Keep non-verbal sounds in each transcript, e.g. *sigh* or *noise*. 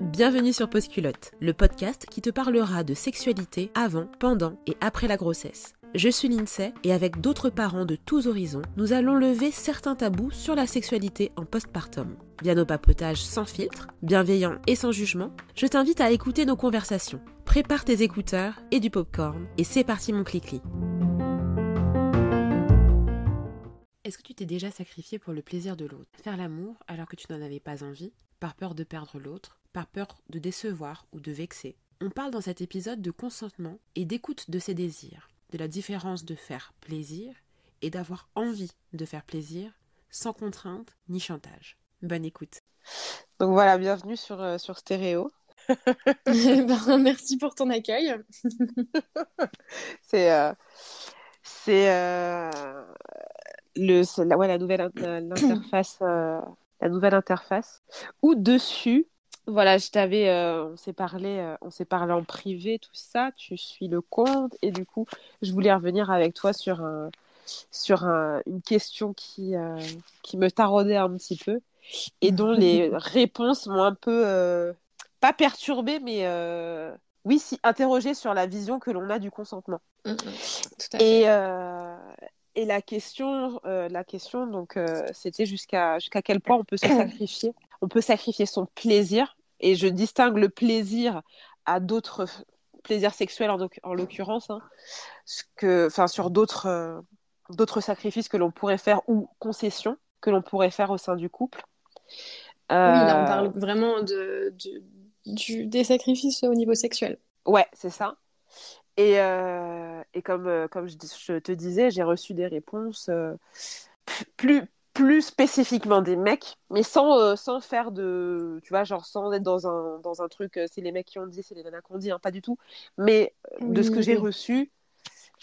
Bienvenue sur Postculotte, le podcast qui te parlera de sexualité avant, pendant et après la grossesse. Je suis Lindsay et avec d'autres parents de tous horizons, nous allons lever certains tabous sur la sexualité en postpartum. Via nos papotages sans filtre, bienveillants et sans jugement, je t'invite à écouter nos conversations. Prépare tes écouteurs et du popcorn et c'est parti mon clic Est-ce que tu t'es déjà sacrifié pour le plaisir de l'autre? Faire l'amour alors que tu n'en avais pas envie, par peur de perdre l'autre, par peur de décevoir ou de vexer? On parle dans cet épisode de consentement et d'écoute de ses désirs, de la différence de faire plaisir et d'avoir envie de faire plaisir sans contrainte ni chantage. Bonne écoute. Donc voilà, bienvenue sur, euh, sur Stéréo. *laughs* *laughs* ben, merci pour ton accueil. c'est euh, c'est euh, le la, ouais, la nouvelle interface la nouvelle interface ou dessus voilà, je t'avais, euh, on s'est parlé, euh, on s'est parlé en privé, tout ça. Tu suis le compte et du coup, je voulais revenir avec toi sur un, sur une question qui, euh, qui me taraudait un petit peu et dont les *laughs* réponses m'ont un peu pas perturbée, mais oui, si interrogée sur la vision que l'on a du consentement. Mmh, mmh. tout à fait. Et et la question, la question donc, c'était jusqu'à jusqu'à quel point on peut se sacrifier. On peut sacrifier son plaisir et je distingue le plaisir à d'autres plaisirs sexuels en, l'occurrence, hein, que, sur d'autres euh, d'autres sacrifices que l'on pourrait faire ou concessions que l'on pourrait faire au sein du couple. Oui, là on euh, parle vraiment de, du, des sacrifices au niveau sexuel. Ouais, c'est ça. Et, euh, et comme, comme je, je, te disais, j'ai reçu des réponses plus, plus spécifiquement des mecs, mais sans, euh, sans faire de. Tu vois, genre sans être dans un, dans un truc, euh, c'est les mecs qui ont dit, c'est les nanas qui ont dit, hein, pas du tout. Mais euh, de ce que j'ai reçu,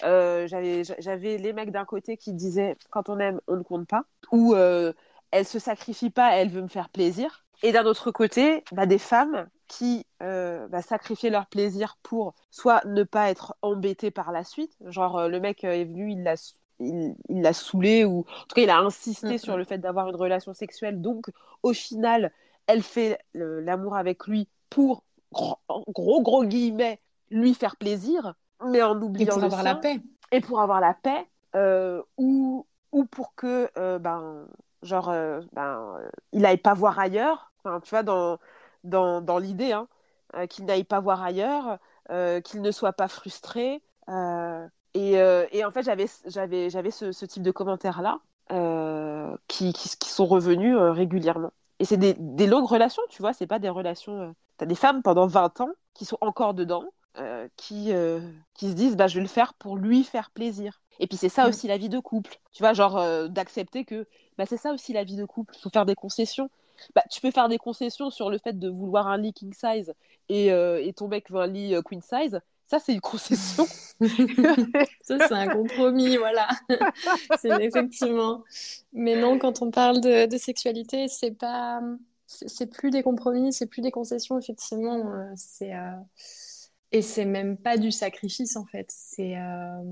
j'avais les mecs d'un côté qui disaient quand on aime, on ne compte pas, ou elle se sacrifie pas, elle veut me faire plaisir. Et d'un autre côté, bah, des femmes qui bah, sacrifiaient leur plaisir pour soit ne pas être embêtées par la suite. Genre, le mec est venu, il l'a il l'a saoulé ou en tout cas il a insisté mm, sur mm. le fait d'avoir une relation sexuelle donc au final elle fait l'amour avec lui pour gros, gros, guillemets lui faire plaisir mais en oubliant et pour avoir la paix et pour avoir la paix euh, ou ou pour que euh, ben genre euh, ben il n'aille pas voir ailleurs tu vois dans dans, dans l'idée hein, qu'il n'aille pas voir ailleurs qu'il ne soit pas frustré et, euh, et, en fait, j'avais, ce, type de commentaires-là euh, qui, qui, qui, sont revenus euh, régulièrement. Et c'est des, des, longues relations, tu vois, c'est pas des relations. Tu as des femmes pendant 20 ans qui sont encore dedans, qui, qui se disent bah, je vais le faire pour lui faire plaisir. Et puis c'est ça mm. aussi la vie de couple. Tu vois, genre d'accepter que bah, c'est ça aussi la vie de couple. Il faut faire des concessions. Bah, tu peux faire des concessions sur le fait de vouloir un lit king size et, et ton mec veut un lit queen size. Ça, c'est une concession. *laughs* *laughs* ça, c'est un compromis, voilà. *laughs* c'est effectivement. Mais non, quand on parle de, sexualité, c'est pas, c'est plus des compromis, c'est plus des concessions, effectivement. Euh, c'est euh, et c'est même pas du sacrifice en fait. C'est euh,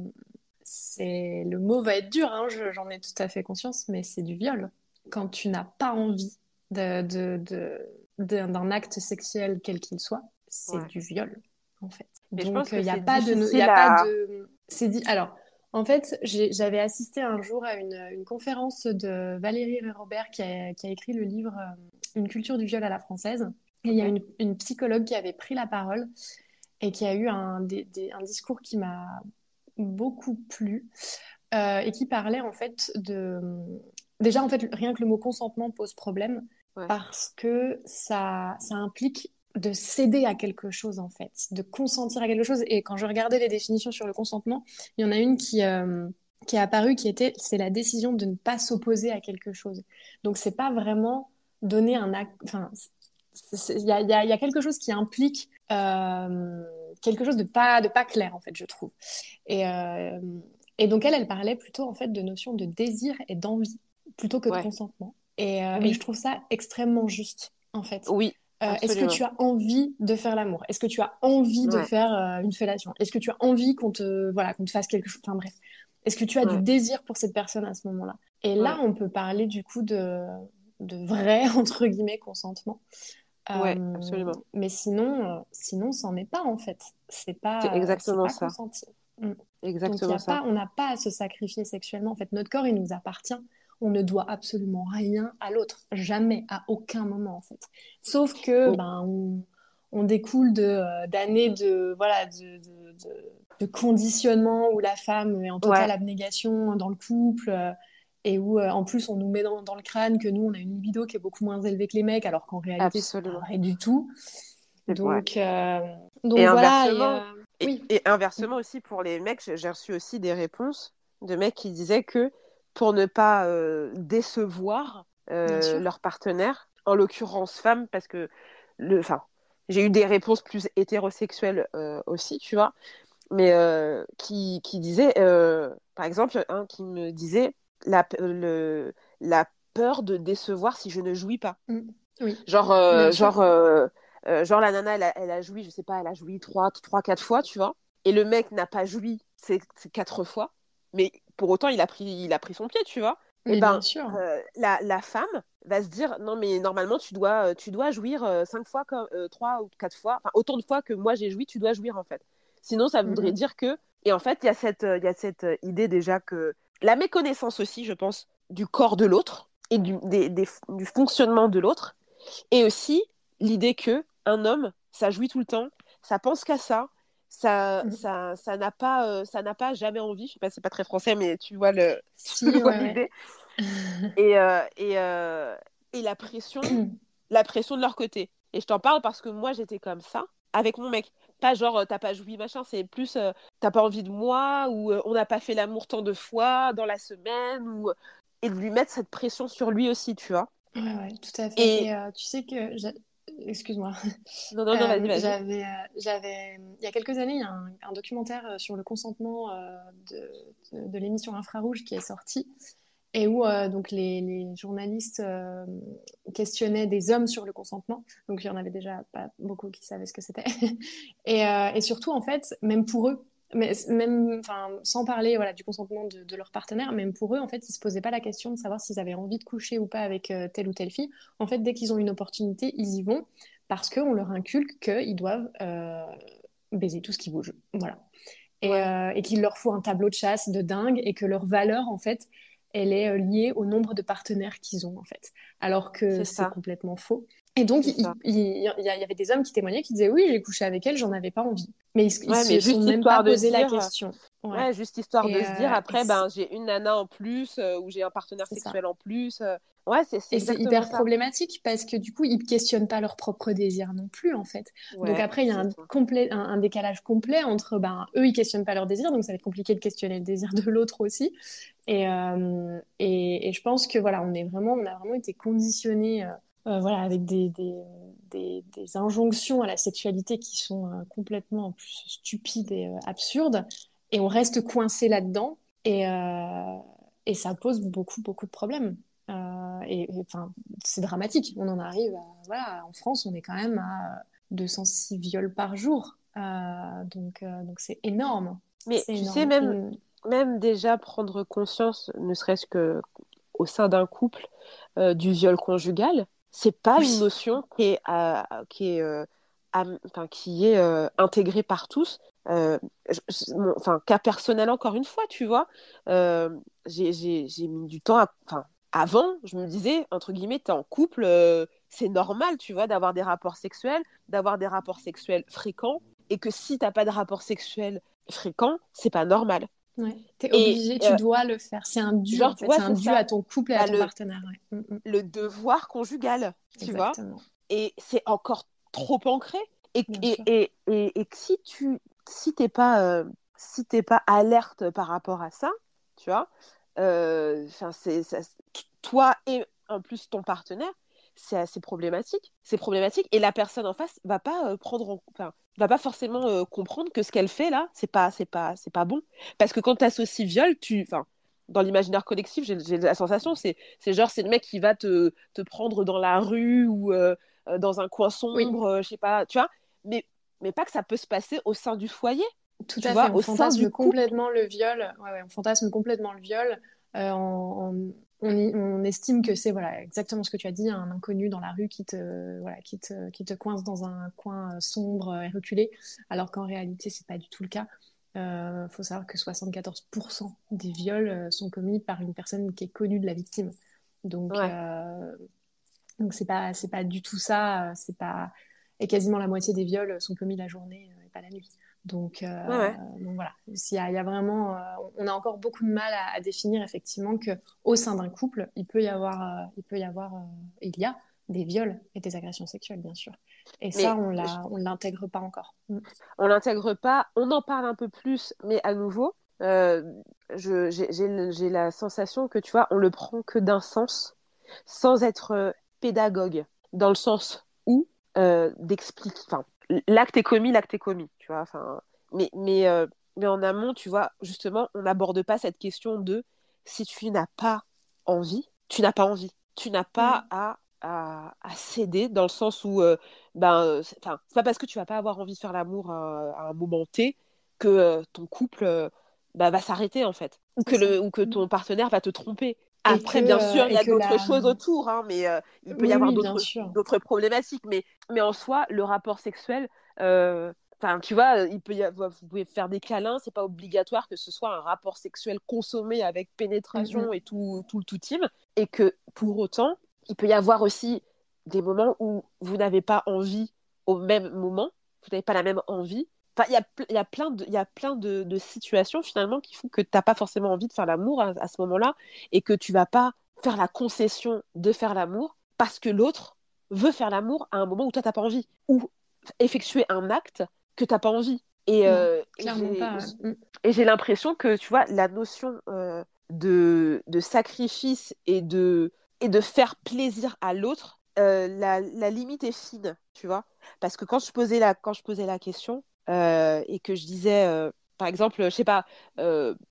c'est le mot va être dur, hein, j'en ai tout à fait conscience, mais c'est du viol. Quand tu n'as pas envie de, d'un acte sexuel quel qu'il soit, c'est du viol en fait. Donc, il n'y a, pas de, a pas de. C'est dit. Alors, en fait, j'avais assisté un jour à une, une, conférence de Valérie Robert qui a, qui a, écrit le livre euh, Une culture du viol à la française. Et il y a une, une, psychologue qui avait pris la parole et qui a eu un, un discours qui m'a beaucoup plu euh, et qui parlait en fait de. Déjà, en fait, rien que le mot consentement pose problème parce que ça, ça implique de céder à quelque chose en fait, de consentir à quelque chose. Et quand je regardais les définitions sur le consentement, il y en a une qui, euh, qui est apparue qui était c'est la décision de ne pas s'opposer à quelque chose. Donc c'est pas vraiment donner un acte. Enfin, il y a, y a, quelque chose qui implique euh, quelque chose de pas de pas clair en fait, je trouve. Et, euh, et donc elle, elle parlait plutôt en fait de notion de désir et d'envie plutôt que de consentement. Et, et je trouve ça extrêmement juste en fait. Oui, euh, est-ce que tu as envie de faire l'amour? Est-ce que tu as envie de faire euh, une fellation? Est-ce que tu as envie qu'on te, voilà, qu'on te fasse quelque chose Enfin bref. Est-ce que tu as du désir pour cette personne à ce moment-là? Et là, on peut parler du coup de, de vrai, *laughs* entre guillemets, consentement. Ouais, euh, absolument. Mais sinon, euh, sinon, c'en est pas en fait. C'est pas, exactement ça. Consenti. Mm. Exactement Donc, ça. Pas, on n'a pas à se sacrifier sexuellement. En fait, notre corps, il nous appartient. On ne doit absolument rien à l'autre, jamais, à aucun moment en fait. Sauf que, oh. ben, on, on découle de euh, d'années de voilà de, de, de, conditionnement où la femme est en totale abnégation dans le couple et où euh, en plus on nous met dans, dans, le crâne que nous on a une libido qui est beaucoup moins élevée que les mecs alors qu'en réalité c'est rien du tout. Donc, euh, donc et voilà inversement, et, oui. et, inversement aussi pour les mecs j'ai reçu aussi des réponses de mecs qui disaient que pour ne pas euh, décevoir leur partenaire en l'occurrence femme parce que le enfin j'ai eu des réponses plus hétérosexuelles aussi tu vois mais qui, qui disaient par exemple un qui me disait la, le, la peur de décevoir si je ne jouis pas. Mm. Oui. Genre, euh, genre, euh, euh, genre la nana, elle a, elle a, joui, je sais pas, elle a joui trois, trois, quatre fois, tu vois. Et le mec n'a pas joui ces, quatre fois, mais pour autant, il a pris, il a pris son pied, tu vois. et ben, la, la, femme va se dire non mais normalement tu dois, tu dois jouir cinq fois comme trois ou quatre fois, enfin autant de fois que moi j'ai joui, tu dois jouir en fait. Sinon ça voudrait mm-hmm. dire que et en fait il y a cette, il y a cette idée déjà que la méconnaissance aussi, je pense, du corps de l'autre et du, du fonctionnement de l'autre, et aussi l'idée que un homme, ça jouit tout le temps, ça pense qu'à ça, ça, mm. ça, ça n'a pas, euh, ça n'a pas jamais envie. Je sais pas, c'est pas très français, mais tu vois le, l'idée. et, euh, *laughs* et, euh, et la pression, la pression de leur côté. Et je t'en parle parce que moi j'étais comme ça avec mon mec. Pas genre, euh, t'as pas joui, machin, c'est plus, euh, t'as pas envie de moi, ou euh, on n'a pas fait l'amour tant de fois dans la semaine, ou... et de lui mettre cette pression sur lui aussi, tu vois. Ouais, ouais, tout à fait. Et, tu sais que, excuse-moi. Non, non, non, *laughs* vas-y, vas-y. J'avais, j'avais, il y a quelques années, il y a un, documentaire sur le consentement de, de, de l'émission Infrarouge qui est sorti et où euh, donc les, les journalistes euh, questionnaient des hommes sur le consentement. Donc il y en avait déjà pas beaucoup qui savaient ce que c'était. *laughs* et, euh, et, surtout en fait, même pour eux, mais même enfin sans parler voilà du consentement de, de, leur partenaire, même pour eux en fait, ils se posaient pas la question de savoir s'ils avaient envie de coucher ou pas avec telle ou telle fille. En fait, dès qu'ils ont une opportunité, ils y vont parce qu'on leur inculque qu'ils doivent baiser tout ce qui bouge. Voilà. Et, et qu'il leur faut un tableau de chasse de dingue et que leur valeur en fait elle est euh, liée au nombre de partenaires qu'ils ont en fait. Alors que c'est complètement faux. Et donc, il, y avait des hommes qui témoignaient qui disaient oui, j'ai couché avec elle, j'en avais pas envie. Mais ils, se sont même pas posé la question. Ouais. juste histoire de se dire euh, après, ben, j'ai une nana en plus euh, ou j'ai un partenaire sexuel en plus. Ouais, c'est Et c'est hyper problématique parce que du coup, ils questionnent pas leur propre désir non plus, en fait. donc après, il y a un, complet, un, décalage complet entre, ben, eux, ils questionnent pas leur désir, donc ça va être compliqué de questionner le désir de l'autre aussi. Et, euh, et, et, je pense que voilà, on est vraiment, on a vraiment été euh, euh voilà, avec des, des, des, des, injonctions à la sexualité qui sont euh, complètement plus stupides et absurdes, et on reste coincé là-dedans, et, et ça pose beaucoup, beaucoup de problèmes. Euh, et enfin, c'est dramatique. On en arrive à, voilà, en France, on est quand même à 206 viols par jour. Euh, donc, euh, donc c'est énorme. Mais tu sais, même, même déjà prendre conscience, ne serait-ce que au sein d'un couple, du viol conjugal, c'est pas une notion qui est, qui est, enfin, qui est intégrée par tous. enfin, cas personnel encore une fois, tu vois, j'ai mis du temps à, enfin, avant, je me disais, entre guillemets, tu es en couple, euh, c'est normal, tu vois, d'avoir des rapports sexuels, d'avoir des rapports sexuels fréquents, et que si t'as pas de rapports sexuels fréquents, c'est pas normal. Ouais. Tu es obligé, tu euh, dois le faire. C'est un dû, en fait. c'est un dû à ton couple et à bah, ton le, partenaire. Mm, mm. Le devoir conjugal, tu vois. Et c'est encore trop ancré. Et, et, et, et, et, si tu si t'es pas, euh, si pas alerte par rapport à ça, tu vois, euh, c'est toi et en plus ton partenaire, c'est assez problématique. C'est problématique et la personne en face va pas euh, prendre, enfin, va pas forcément euh, comprendre que ce qu'elle fait là, c'est pas, c'est pas, c'est pas bon. Parce que quand tu associes viol, tu, enfin, dans l'imaginaire collectif, j'ai la sensation, c'est, c'est genre c'est le mec qui va te, te prendre dans la rue ou dans un coin sombre, je sais pas, tu vois. Mais, mais pas que ça peut se passer au sein du foyer. Tout à fait, on fantasme complètement le viol. Ouais, on fantasme complètement le viol. On, on, estime que c'est voilà exactement ce que tu as dit, un inconnu dans la rue qui te voilà qui te, qui te coince dans un coin sombre et reculé, alors qu'en réalité c'est pas du tout le cas. Il euh, faut savoir que 74% des viols euh, sont commis par une personne qui est connue de la victime. Donc, euh, donc c'est pas c'est pas du tout ça. C'est pas et quasiment la moitié des viols sont commis la journée et pas la nuit. Donc, donc voilà, il y, a, vraiment, on a encore beaucoup de mal à, définir effectivement que au sein d'un couple, il peut y avoir, il peut y avoir, il y a des viols et des agressions sexuelles, bien sûr. Et ça, on ne l'intègre pas encore. Mm. On l'intègre pas, on en parle un peu plus, mais à nouveau, euh, j'ai la sensation que, tu vois, on le prend que d'un sens, sans être euh, pédagogue, dans le sens où euh, d'expliquer, enfin, l'acte est commis, l'acte est commis, tu vois, enfin, mais, mais, euh, mais en amont, tu vois, justement, on n'aborde pas cette question de si tu n'as pas envie, tu n'as pas envie. Tu n'as pas mm. à à, céder dans le sens où euh, ben euh, c'est pas parce que tu vas pas avoir envie de faire l'amour à, un moment T que euh, ton couple bah, va s'arrêter en fait ou que le ou que mmh. ton partenaire va te tromper après bien sûr il y a d'autres choses autour hein, mais il peut y avoir d'autres problématiques mais mais en soi le rapport sexuel Enfin, tu vois, il peut y avoir, vous pouvez faire des câlins, c'est pas obligatoire que ce soit un rapport sexuel consommé avec pénétration mmh et tout, tout le tout team, et que pour autant, il peut y avoir aussi des moments où vous n'avez pas envie au même moment, vous n'avez pas la même envie. Enfin, il y a, y a plein, de, y a plein de, de, situations finalement qui font que tu n'as pas forcément envie de faire l'amour à, ce moment-là et que tu vas pas faire la concession de faire l'amour parce que l'autre veut faire l'amour à un moment où toi, tu n'as pas envie ou effectuer un acte que tu n'as pas envie. Et, euh, mm. et j'ai l'impression que, tu vois, la notion euh, de, de sacrifice et de, et de faire plaisir à l'autre, euh, la, la, limite est fine, tu vois. Parce que quand je posais la, quand je posais la question et que je disais, euh, par exemple, je sais pas,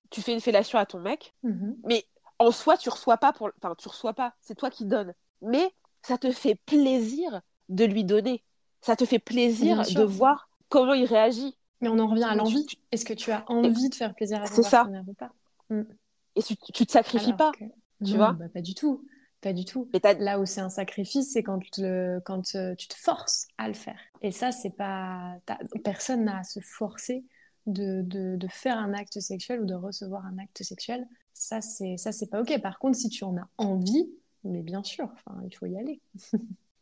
tu fais une fellation à ton mec, mm-hmm. mais en soi, tu reçois pas pour, enfin, tu reçois pas, c'est toi qui donnes. Mais ça te fait plaisir de lui donner. Ça te fait plaisir de voir comment il réagit. Mais on en revient à l'envie. Est-ce que tu as envie de faire plaisir à ton partenaire ou pas? Mm. Et tu, tu te sacrifies pas, tu vois? bah, Pas du tout. Pas du tout. Là où c'est un sacrifice, c'est quand, quand euh, tu te forces à le faire. Et ça, c'est pas. Personne n'a à se forcer de, de, faire un acte sexuel ou de recevoir un acte sexuel. Ça, c'est ça, c'est pas ok. Par contre, si tu en as envie, mais bien sûr, enfin, il faut y aller.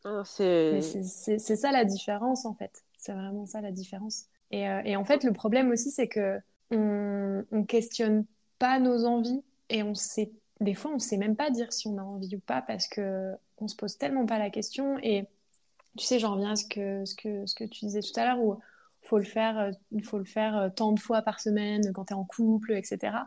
Ah, c'est ça la différence en fait. C'est vraiment ça la différence. Et, euh, et, en fait, le problème aussi, c'est que on, on questionne pas nos envies et on sait des fois, on ne sait même pas dire si on a envie ou pas parce que on se pose tellement pas la question. Et tu sais, j'en reviens à ce que, ce que, ce que tu disais tout à l'heure où faut le faire, il euh, faut le faire euh, tant de fois par semaine quand tu es en couple, etc.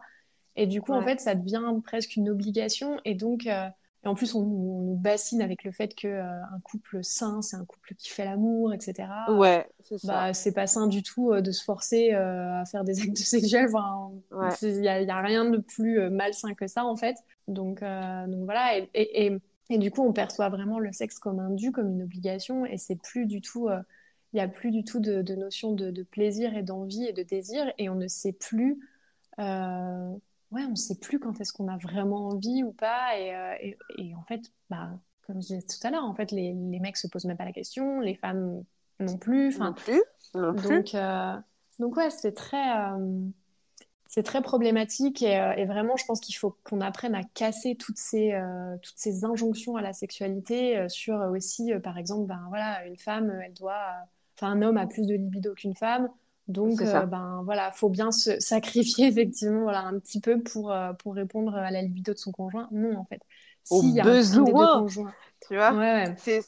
Et du coup, en fait, ça devient presque une obligation. Et donc, euh, et en plus, on, nous bassine avec le fait que euh, un couple sain, c'est un couple qui fait l'amour, etc. Ouais, c'est ça. Bah, c'est pas sain du tout euh, de se forcer euh, à faire des *laughs* actes sexuels. il n'y a, y a, rien de plus malsain que ça, en fait. Donc, donc voilà. Et, et, et, du coup, on perçoit vraiment le sexe comme un dû, comme une obligation. Et c'est plus du tout. Il n'y a plus du tout de, de notion de, de, plaisir et d'envie et de désir. Et on ne sait plus ouais, on ne sait plus quand est-ce qu'on a vraiment envie ou pas. Et, euh, et, en fait, bah, comme je disais tout à l'heure, en fait, les, les mecs se posent même pas la question, les femmes non plus. Non plus. Non plus. Donc, euh, donc ouais, c'est très, euh, c'est très problématique et, et, vraiment, je pense qu'il faut qu'on apprenne à casser toutes ces, toutes ces injonctions à la sexualité sur aussi, par exemple, ben voilà, une femme, elle doit, enfin, un homme a plus de libido qu'une femme. Donc, euh, ben voilà, faut bien se *laughs* sacrifier effectivement, voilà, un petit peu pour euh, pour répondre à la libido de son conjoint. Non, en fait. Au si besoin. Tu vois? Ouais, C'est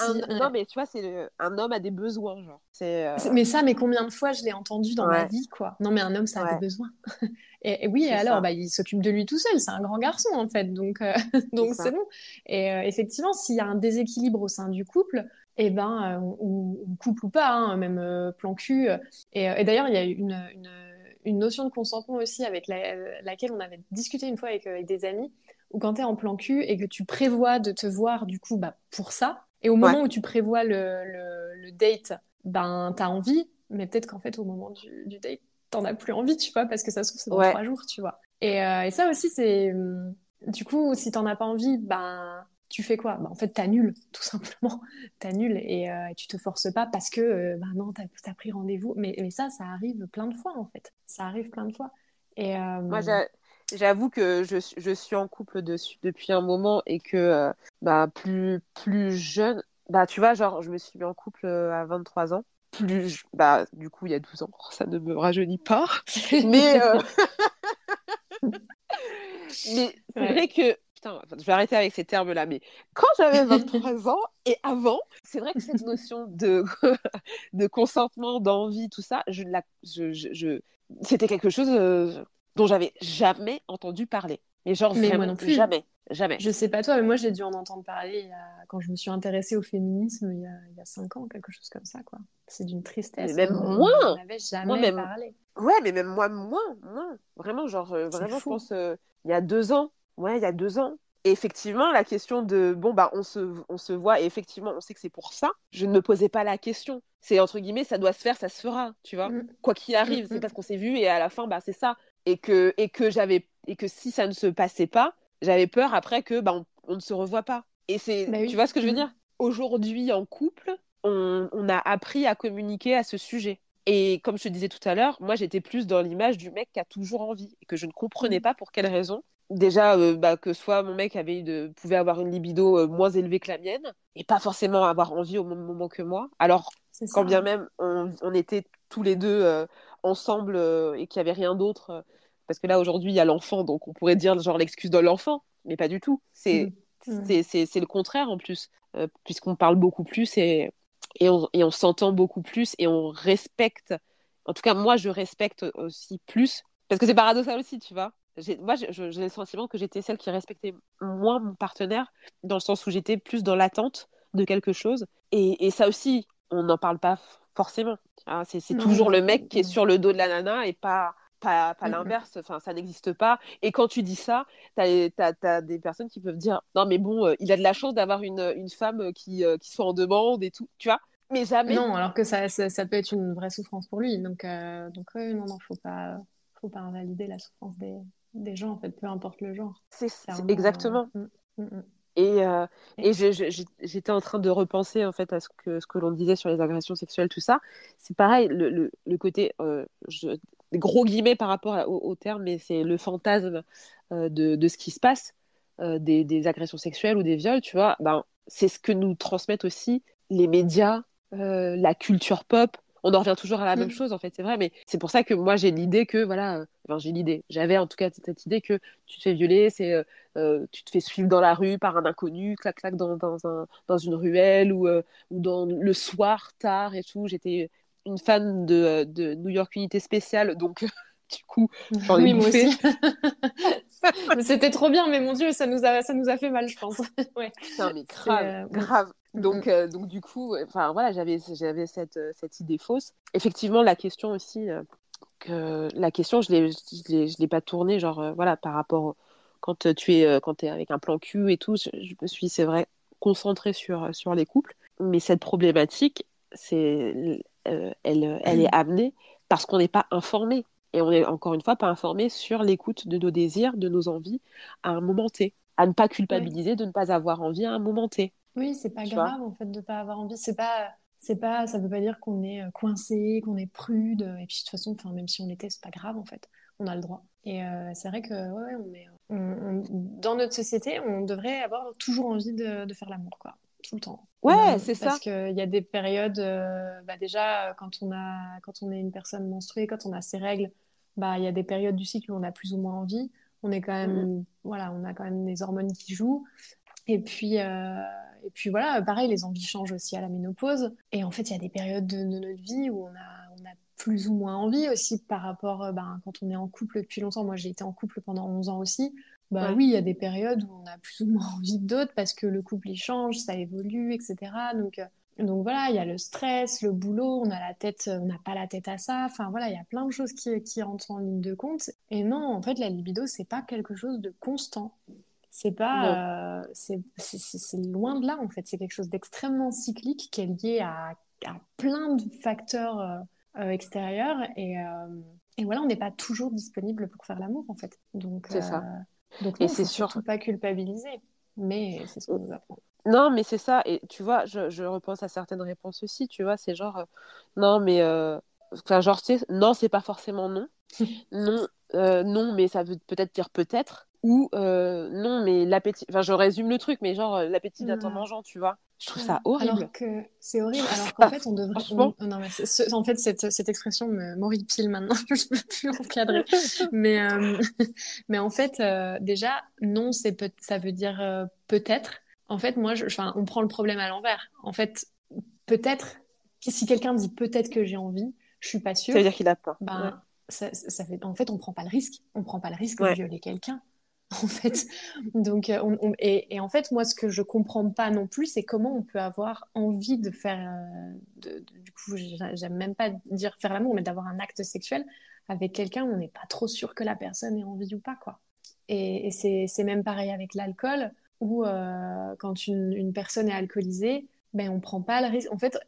un... non mais tu vois c'est un homme a des besoins genre. Euh, c'est mais ça mais combien de fois je l'ai entendu dans ma vie quoi? Non mais un homme ça a des besoins. *laughs* et, oui et alors bah il s'occupe de lui tout seul, c'est un grand garçon en fait donc *laughs* donc c'est bon. Et effectivement s'il y a un déséquilibre au sein du couple, et eh ben, euh, ou, couple ou pas, hein, même euh, plan cul. Euh, et, d'ailleurs, il y a une, une, une, notion de consentement aussi avec laquelle on avait discuté une fois avec, des amis, où quand tu es en plan cul et que tu prévois de te voir du coup bah, pour ça, et au moment où tu prévois le, le, le date, ben, tu as envie, mais peut-être qu'en fait, au moment du, du date, t'en as plus envie, tu vois, parce que ça se trouve, c'est dans trois jours, tu vois. Et, euh, et ça aussi, c'est. Hum, du coup, si t'en as pas envie, ben, tu fais quoi? Ben, En fait, t'annules, *laughs* tout simplement. T'annules et, euh, et tu te forces pas parce que, euh, ben non, t'as as pris rendez-vous. Mais, mais ça, ça arrive plein de fois, en fait. Ça arrive plein de fois. Et, euh, Moi, j'avoue que je, je, suis en couple dessus depuis un moment et que, bah, plus, plus jeune, bah, tu vois, genre, je me suis mis en couple à 23 ans plus, bah, du coup, il y a 12 ans, *laughs* ça ne me rajeunit pas. *laughs* Mais, euh, mais c'est vrai que, putain, je vais arrêter avec ces termes-là, mais quand j'avais 23 ans et avant, c'est vrai que cette notion de, *laughs* de consentement, d'envie, tout ça, je, la, je, je, c'était quelque chose euh, dont j'avais jamais entendu parler. Mais genre, mais moi non plus. jamais. Jamais. Je sais pas toi, mais moi j'ai dû en entendre parler quand je me suis intéressée au féminisme il y, a, il y a cinq ans, quelque chose comme ça, quoi. C'est d'une tristesse. Mais même moins. N'avait jamais même... parlé. Ouais, mais même moi, moins, moins. Vraiment, genre, euh, vraiment, je pense, euh, il y a deux ans. Ouais, il y a deux ans. Et effectivement, la question de bon, bah, on se, on se voit et effectivement, on sait que c'est pour ça. Je ne me posais pas la question. C'est entre guillemets, ça doit se faire, ça se fera, tu vois. Mm. Quoi qu'il arrive, mm, c'est mm. parce qu'on s'est vu et à la fin, bah, c'est ça. Et que, et que j'avais, et que si ça ne se passait pas, j'avais peur après que bah, on, ne se revoit pas. Et c'est, bah tu vois ce que je veux dire? Aujourd'hui, en couple, on, on, a appris à communiquer à ce sujet. Et comme je te disais tout à l'heure, moi j'étais plus dans l'image du mec qui a toujours envie et que je ne comprenais pas pour quelle raison. Déjà, euh, bah, que soit mon mec avait de, pouvait avoir une libido euh, moins élevée que la mienne et pas forcément avoir envie au même moment que moi. Alors, quand bien même on, on, était tous les deux euh, ensemble et qu'il n'y avait rien d'autre parce que là, aujourd'hui, il y a l'enfant, donc on pourrait dire genre l'excuse de l'enfant, mais pas du tout. C'est mm. c'est le contraire en plus, euh, puisqu'on parle beaucoup plus et, et on, et on s'entend beaucoup plus et on respecte. En tout cas, moi, je respecte aussi plus, parce que c'est paradoxal aussi, tu vois. Moi, j'ai le sentiment que j'étais celle qui respectait moins mon partenaire, dans le sens où j'étais plus dans l'attente de quelque chose. Et, et ça aussi, on n'en parle pas forcément. C'est toujours le mec qui est sur le dos de la nana et pas pas, pas l'inverse, enfin, ça n'existe pas. Et quand tu dis ça, tu as, des personnes qui peuvent dire Non, mais bon, euh, il a de la chance d'avoir une, une, femme qui, euh, qui soit en demande et tout, tu vois. Mais jamais. Non, alors que ça, ça, peut être une vraie souffrance pour lui. Donc, euh, donc non, non, faut pas, faut pas invalider la souffrance des, des gens, en fait, peu importe le genre. C'est exactement. Mm, mm, mm. Et, et j'étais en train de repenser en fait à ce que, ce que l'on disait sur les agressions sexuelles, tout ça. C'est pareil, le, le, le côté, je, gros guillemets par rapport au, terme, mais c'est le fantasme euh, de, de, ce qui se passe, euh, des, des, agressions sexuelles ou des viols, tu vois, ben, c'est ce que nous transmettent aussi les médias, euh, la culture pop. On en revient toujours à la même mm. chose, en fait, c'est vrai, mais c'est pour ça que moi j'ai l'idée que, voilà, enfin j'ai l'idée, j'avais en tout cas cette idée que tu te fais violer, c'est tu te fais suivre dans la rue par un inconnu, clac clac dans, dans, un, dans une ruelle ou, ou dans le soir tard et tout. J'étais une fan de, de New York Unité Spéciale, donc *laughs* du coup, j'en ai oui, moi aussi. *laughs* C'était trop bien, mais mon Dieu, ça nous a, ça nous a fait mal, je pense. ouais. *laughs* mais grave, euh, grave. Donc, euh, donc du coup, enfin voilà, j'avais, j'avais cette, cette idée fausse. Effectivement, la question aussi, euh, que la question, je l'ai, je l'ai, pas tournée, genre voilà, par rapport quand tu es, quand es avec un plan cul et tout, je, je me suis, c'est vrai, concentrée sur, sur les couples. Mais cette problématique, c'est euh, elle, elle est amenée parce qu'on n'est pas informé. Et on n'est encore une fois pas informé sur l'écoute de nos désirs, de nos envies à un moment T. À ne pas culpabiliser de ne pas avoir envie à un moment T. Oui, c'est pas grave en fait de pas avoir envie. C'est pas, c'est pas, ça veut pas dire qu'on est euh, coincé, qu'on est prude. Et puis de toute façon, enfin même si on l'était, c'est pas grave en fait. On a le droit. Et euh, c'est vrai que ouais, on est, dans notre société, on devrait avoir toujours envie de, de faire l'amour, quoi tout le temps. Ouais, c'est ça. Parce qu'il y a des périodes, euh, bah déjà, quand on, a, quand on est une personne menstruée, quand on a ses règles, bah, il y a des périodes du cycle où on a plus ou moins envie. On est quand même, mm. voilà, on a quand même des hormones qui jouent. Et puis, euh, et puis voilà, pareil, les envies changent aussi à la ménopause. Et en fait, il y a des périodes de, notre vie où on a, on a plus ou moins envie aussi par rapport, euh, ben, quand on est en couple depuis longtemps. Moi, j'ai été en couple pendant 11 ans aussi. Bah oui, il y a des périodes où on a plus ou moins *laughs* envie d'autres parce que le couple il change, ça évolue, etc. Donc, euh, donc voilà, il y a le stress, le boulot, on a la tête, on n'a pas la tête à ça. Enfin voilà, il y a plein de choses qui, qui rentrent en ligne de compte. Et non, en fait, la libido c'est pas quelque chose de constant. C'est pas, euh, c'est loin de là en fait. C'est quelque chose d'extrêmement cyclique qui est lié à, à, plein de facteurs euh, extérieurs et Et voilà, on n'est pas toujours disponible pour faire l'amour, en fait. Donc, c'est ça. Donc, non, et c'est surtout pas culpabiliser. Mais c'est ce qu'on nous apprend. Non, mais c'est ça. Et tu vois, je, je, repense à certaines réponses aussi. Tu vois, c'est genre, non, mais. Enfin, genre, tu sais, non, c'est pas forcément non. *laughs* non, non, mais ça veut peut-être dire peut-être ou euh, non mais l'appétit enfin je résume le truc mais genre euh, l'appétit d'un temps mangeant tu vois. Je trouve ça horrible alors que c'est horrible alors qu'en fait on devrait non mais en fait cette, cette expression m'horripile maintenant *laughs* je ne peux plus encadrer mais euh, *laughs* mais en fait déjà non c'est peut ça veut dire peut-être. En fait moi je... enfin on prend le problème à l'envers. En fait peut-être si quelqu'un dit peut-être que j'ai envie je suis pas sûre ça veut dire qu'il a peur ben, ça, ça fait... en fait on prend pas le risque. On prend pas le risque de violer quelqu'un *laughs* en fait. Donc, euh, on, et, en fait, moi, ce que je comprends pas non plus, c'est comment on peut avoir envie de faire, euh, de, du coup, j'aime même pas dire faire l'amour, mais d'avoir un acte sexuel avec quelqu'un où on n'est pas trop sûr que la personne ait envie ou pas, quoi. Et, c'est même pareil avec l'alcool, où euh, quand une, une, personne est alcoolisée, ben on prend pas le risque. En fait,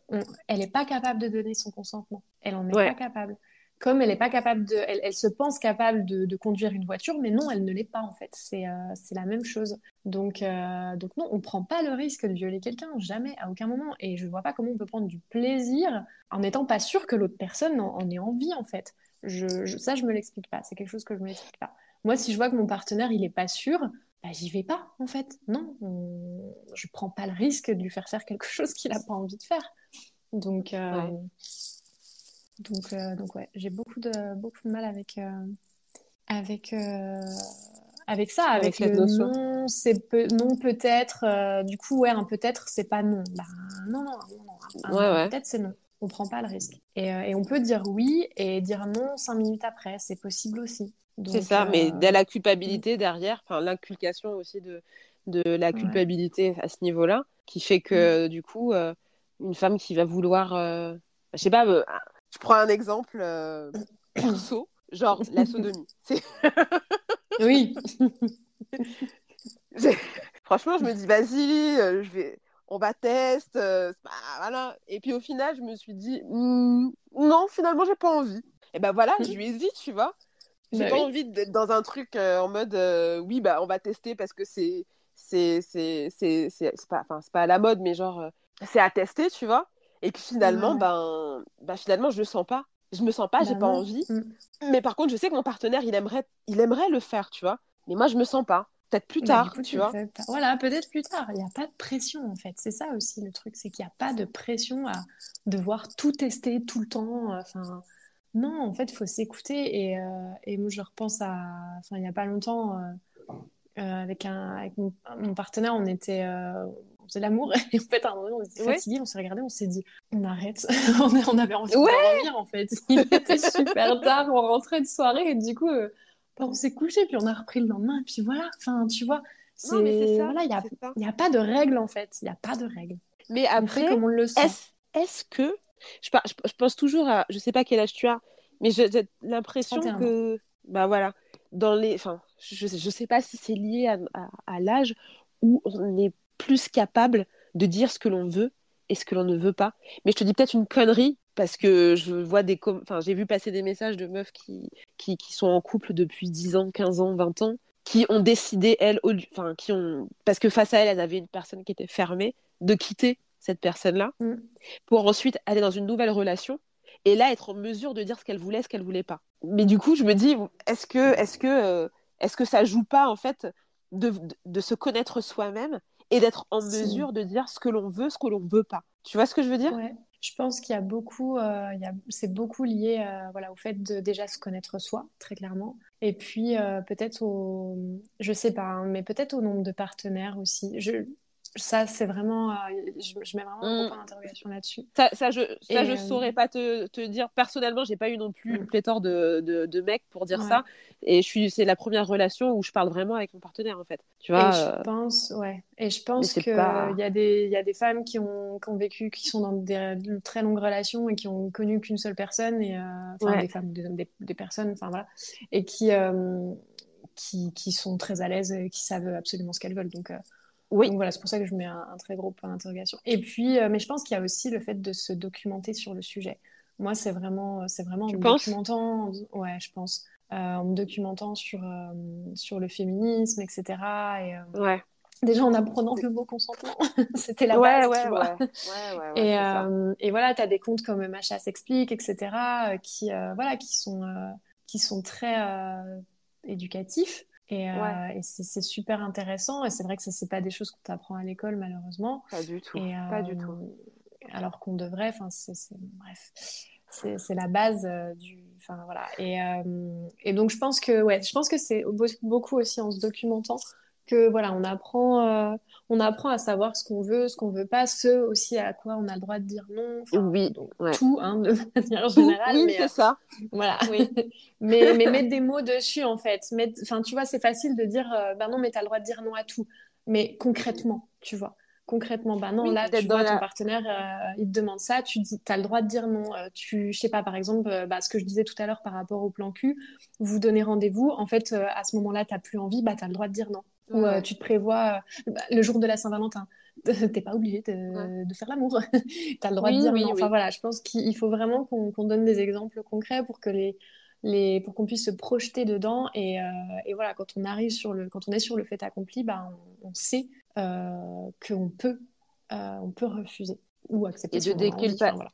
elle n'est pas capable de donner son consentement. Elle en est pas capable comme elle est pas capable de, elle, se pense capable de, conduire une voiture, mais non, elle ne l'est pas en fait. C'est euh, la même chose. Donc, euh, donc non, on prend pas le risque de violer quelqu'un, jamais, à aucun moment. Et je vois pas comment on peut prendre du plaisir en n'étant pas sûr que l'autre personne en, ait envie en fait. Je, ça, je me l'explique pas. C'est quelque chose que je me l'explique pas. Moi, si je vois que mon partenaire il est pas sûr, bah, j'y vais pas en fait. Non, je prends pas le risque de lui faire faire quelque *laughs* chose qu'il a pas envie de faire. Donc, euh, donc, euh, donc ouais, j'ai beaucoup de, beaucoup de mal avec, euh, avec, euh, avec ça, avec, le non, c'est peu, non peut-être. du coup, ouais, un peut-être, c'est pas non. Bah, non, non, non, peut-être c'est non. On prend pas le risque. Et, et, on peut dire oui et dire non cinq minutes après. C'est possible aussi. C'est ça, mais de la culpabilité derrière, enfin l'inculcation aussi de, de la culpabilité à ce niveau-là, qui fait que du coup, une femme qui va vouloir, je sais pas, je prends un exemple euh, perso, genre la sodomie. *laughs* oui. *laughs* Franchement, je me dis, vas-y, euh, je vais... on va tester. Euh, voilà. Et puis au final, je me suis dit, hmm, non, finalement, j'ai pas envie. Et ben voilà, je lui ai dit, tu vois. J'ai bah pas envie d'être dans un truc en mode, oui, bah on va tester parce que c'est c'est pas, pas à la mode, mais genre, c'est à tester, tu vois. Et puis finalement, ben, ben, finalement, je le sens pas. Je me sens pas, j'ai bah pas envie. Mm. Mais par contre, je sais que mon partenaire, il aimerait, il aimerait le faire, tu vois. Mais moi, je me sens pas. Peut-être plus bah, tard, tu vois. Voilà, peut-être plus tard. Il n'y a pas de pression, en fait. C'est ça aussi le truc, c'est qu'il n'y a pas de pression à devoir tout tester tout le temps. Enfin, non, en fait, il faut s'écouter. Et, euh, et, moi, je repense à, enfin, il n'y a pas longtemps. Euh, euh, avec, un, avec mon, partenaire, on était, euh, on faisait l'amour *laughs* et en fait à un moment on était fatigués, on s'est regardé, on s'est dit on arrête, *laughs* on, avait envie ouais de dormir en fait. *laughs* Il était super tard, on rentrait de soirée et du coup euh, bah, on s'est couché puis on a repris le lendemain et puis voilà, enfin tu vois, c'est voilà, il y a, y a pas de règles en fait, il y a pas de règles. Mais après, comme on le sent. Est-ce que je, je, pense toujours à, je sais pas quel âge tu as, mais j'ai l'impression que, bah voilà, dans les, enfin, je, je sais pas si c'est lié à, à, l'âge où on est plus capable de dire ce que l'on veut et ce que l'on ne veut pas. Mais je te dis peut-être une connerie parce que je vois des enfin j'ai vu passer des messages de meufs qui, qui, qui, sont en couple depuis 10 ans, 15 ans, 20 ans qui ont décidé elles enfin qui ont parce que face à elles, elles avaient une personne qui était fermée de quitter cette personne-là mm. pour ensuite aller dans une nouvelle relation et là être en mesure de dire ce qu'elle voulait, ce qu'elle voulait pas. Mais du coup, je me dis, est-ce que, est-ce que, euh, est-ce que ça joue pas en fait de, de, se connaître soi-même et d'être en mesure de dire ce que l'on veut, ce que l'on veut pas. Tu vois ce que je veux dire? Ouais. Je pense qu'il y a beaucoup, euh, c'est beaucoup lié, euh, voilà, au fait de déjà se connaître soi, très clairement, et puis peut-être au, je sais pas, hein, mais peut-être au nombre de partenaires aussi. Je, ça, c'est vraiment. Euh, je, mets vraiment un point d'interrogation là-dessus. Ça, ça, je ne euh, saurais pas te, te dire. Personnellement, j'ai pas eu non plus une mm. pléthore de, de, de mecs pour dire ça. Et je suis, c'est la première relation où je parle vraiment avec mon partenaire, en fait. Tu vois, et je euh, pense, ouais. Et je pense qu'il il y, a des, y a des femmes qui ont, qui ont vécu, qui sont dans des, très longues relations et qui ont connu qu'une seule personne. Et, enfin, des femmes, des, des, personnes, enfin voilà. Et qui, qui, qui, sont très à l'aise et qui savent absolument ce qu'elles veulent. Donc. Oui. Donc voilà, c'est pour ça que je mets un, très gros point d'interrogation. Et puis, euh, mais je pense qu'il y a aussi le fait de se documenter sur le sujet. Moi, c'est vraiment, c'est vraiment Tu en me documentant, ouais, je pense, euh, en me documentant sur, euh, sur le féminisme, etc. Et, euh, Ouais. déjà en apprenant le mot consentement, *laughs* c'était la Ouais, base, ouais, tu ouais. vois. *laughs* Ouais, ouais, ouais, Et, euh, voilà, tu as des comptes comme Macha s'explique, etc., qui, euh, voilà, qui, sont, euh, qui sont très euh, éducatifs. Et, euh, Ouais. et c'est super intéressant. Et c'est vrai que ça, c'est pas des choses qu'on t'apprend à l'école, malheureusement. Pas du tout. Et, Pas du euh, tout. alors qu'on devrait, enfin, bref, c'est, la base euh, du, enfin voilà. Et, euh, et donc je pense que, ouais, je pense que c'est beau- beaucoup aussi en se documentant que voilà, on apprend, euh, on apprend à savoir ce qu'on veut, ce qu'on veut pas, ce aussi à quoi on a le droit de dire non, enfin, Oui, donc, ouais. tout, hein, de *laughs* manière générale, oui, c'est euh, ça. voilà. Oui. *laughs* mais, mais mettre des mots dessus, en fait. Enfin, tu vois, c'est facile de dire, euh, bah non, mais t'as le droit de dire non à tout. Mais concrètement, tu vois. Concrètement, bah non, Oui, là, tu vois, ton partenaire, euh, il te demande ça, tu dis, t'as le droit de dire non. Tu, je sais pas, par exemple, bah, ce que je disais tout à l'heure par rapport au plan cul, vous donnez rendez-vous, en fait, à ce moment-là, t'as plus envie, bah t'as le droit de dire non. Ou Ouais, euh, tu te prévois euh, bah, le jour de la Saint-Valentin. *laughs* T'es pas obligé de, Ouais. de faire l'amour. *laughs* T'as le droit de dire oui, non. Enfin oui. voilà, je pense qu'il faut vraiment qu'on donne des exemples concrets pour que les, les, pour qu'on puisse se projeter dedans. Et, euh, et voilà, quand on arrive sur le, quand on est sur le fait accompli, bah, on, on sait euh, qu'on peut, euh, on peut refuser ou accepter Et de on en a envie. déculpa- Enfin, voilà.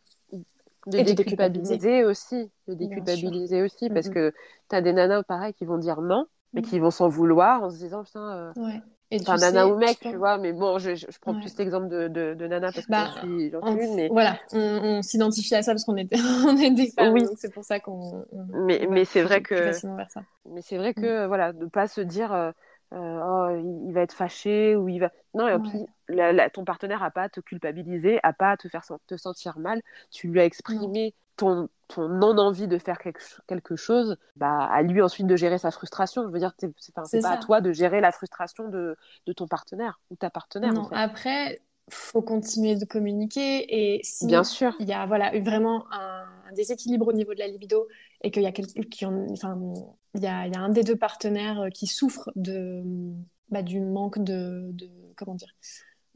de Et de déculpabiliser aussi, de déculpabiliser aussi, parce que t'as des nanas pareil qui vont dire non, mais Mhm. qui vont s'en vouloir en se disant putain, euh, Ouais. Et tu enfin nana sais, ou mec, je tu vois, mais bon, je, je, je prends Ouais. plus l'exemple de, de, de nana parce que Bah, j'en suis, j'en en- suis une, mais, voilà, on, on s'identifie à ça parce qu'on est, *laughs* on est des femmes, Oui. donc c'est pour ça qu'on on- mais, mais c'est vrai que, facilement vers ça. mais c'est vrai que voilà, de pas se dire euh, euh, oh il, il va être fâché ou il va, non et Ouais. puis la- la- ton partenaire a pas à te culpabiliser, a pas à te faire te sentir mal, tu lui as exprimé ton ton non envie de faire quelque, ch- quelque chose, bah à lui ensuite de gérer sa frustration. Je veux dire, c'est pas à toi de gérer la frustration de, de ton partenaire ou ta partenaire Non, en fait. après, faut continuer de communiquer et si Bien sûr. il y a voilà vraiment un, un déséquilibre au niveau de la libido et qu'il y a en, enfin il y a, il y a un des deux partenaires qui souffre de bah, du manque de, de comment dire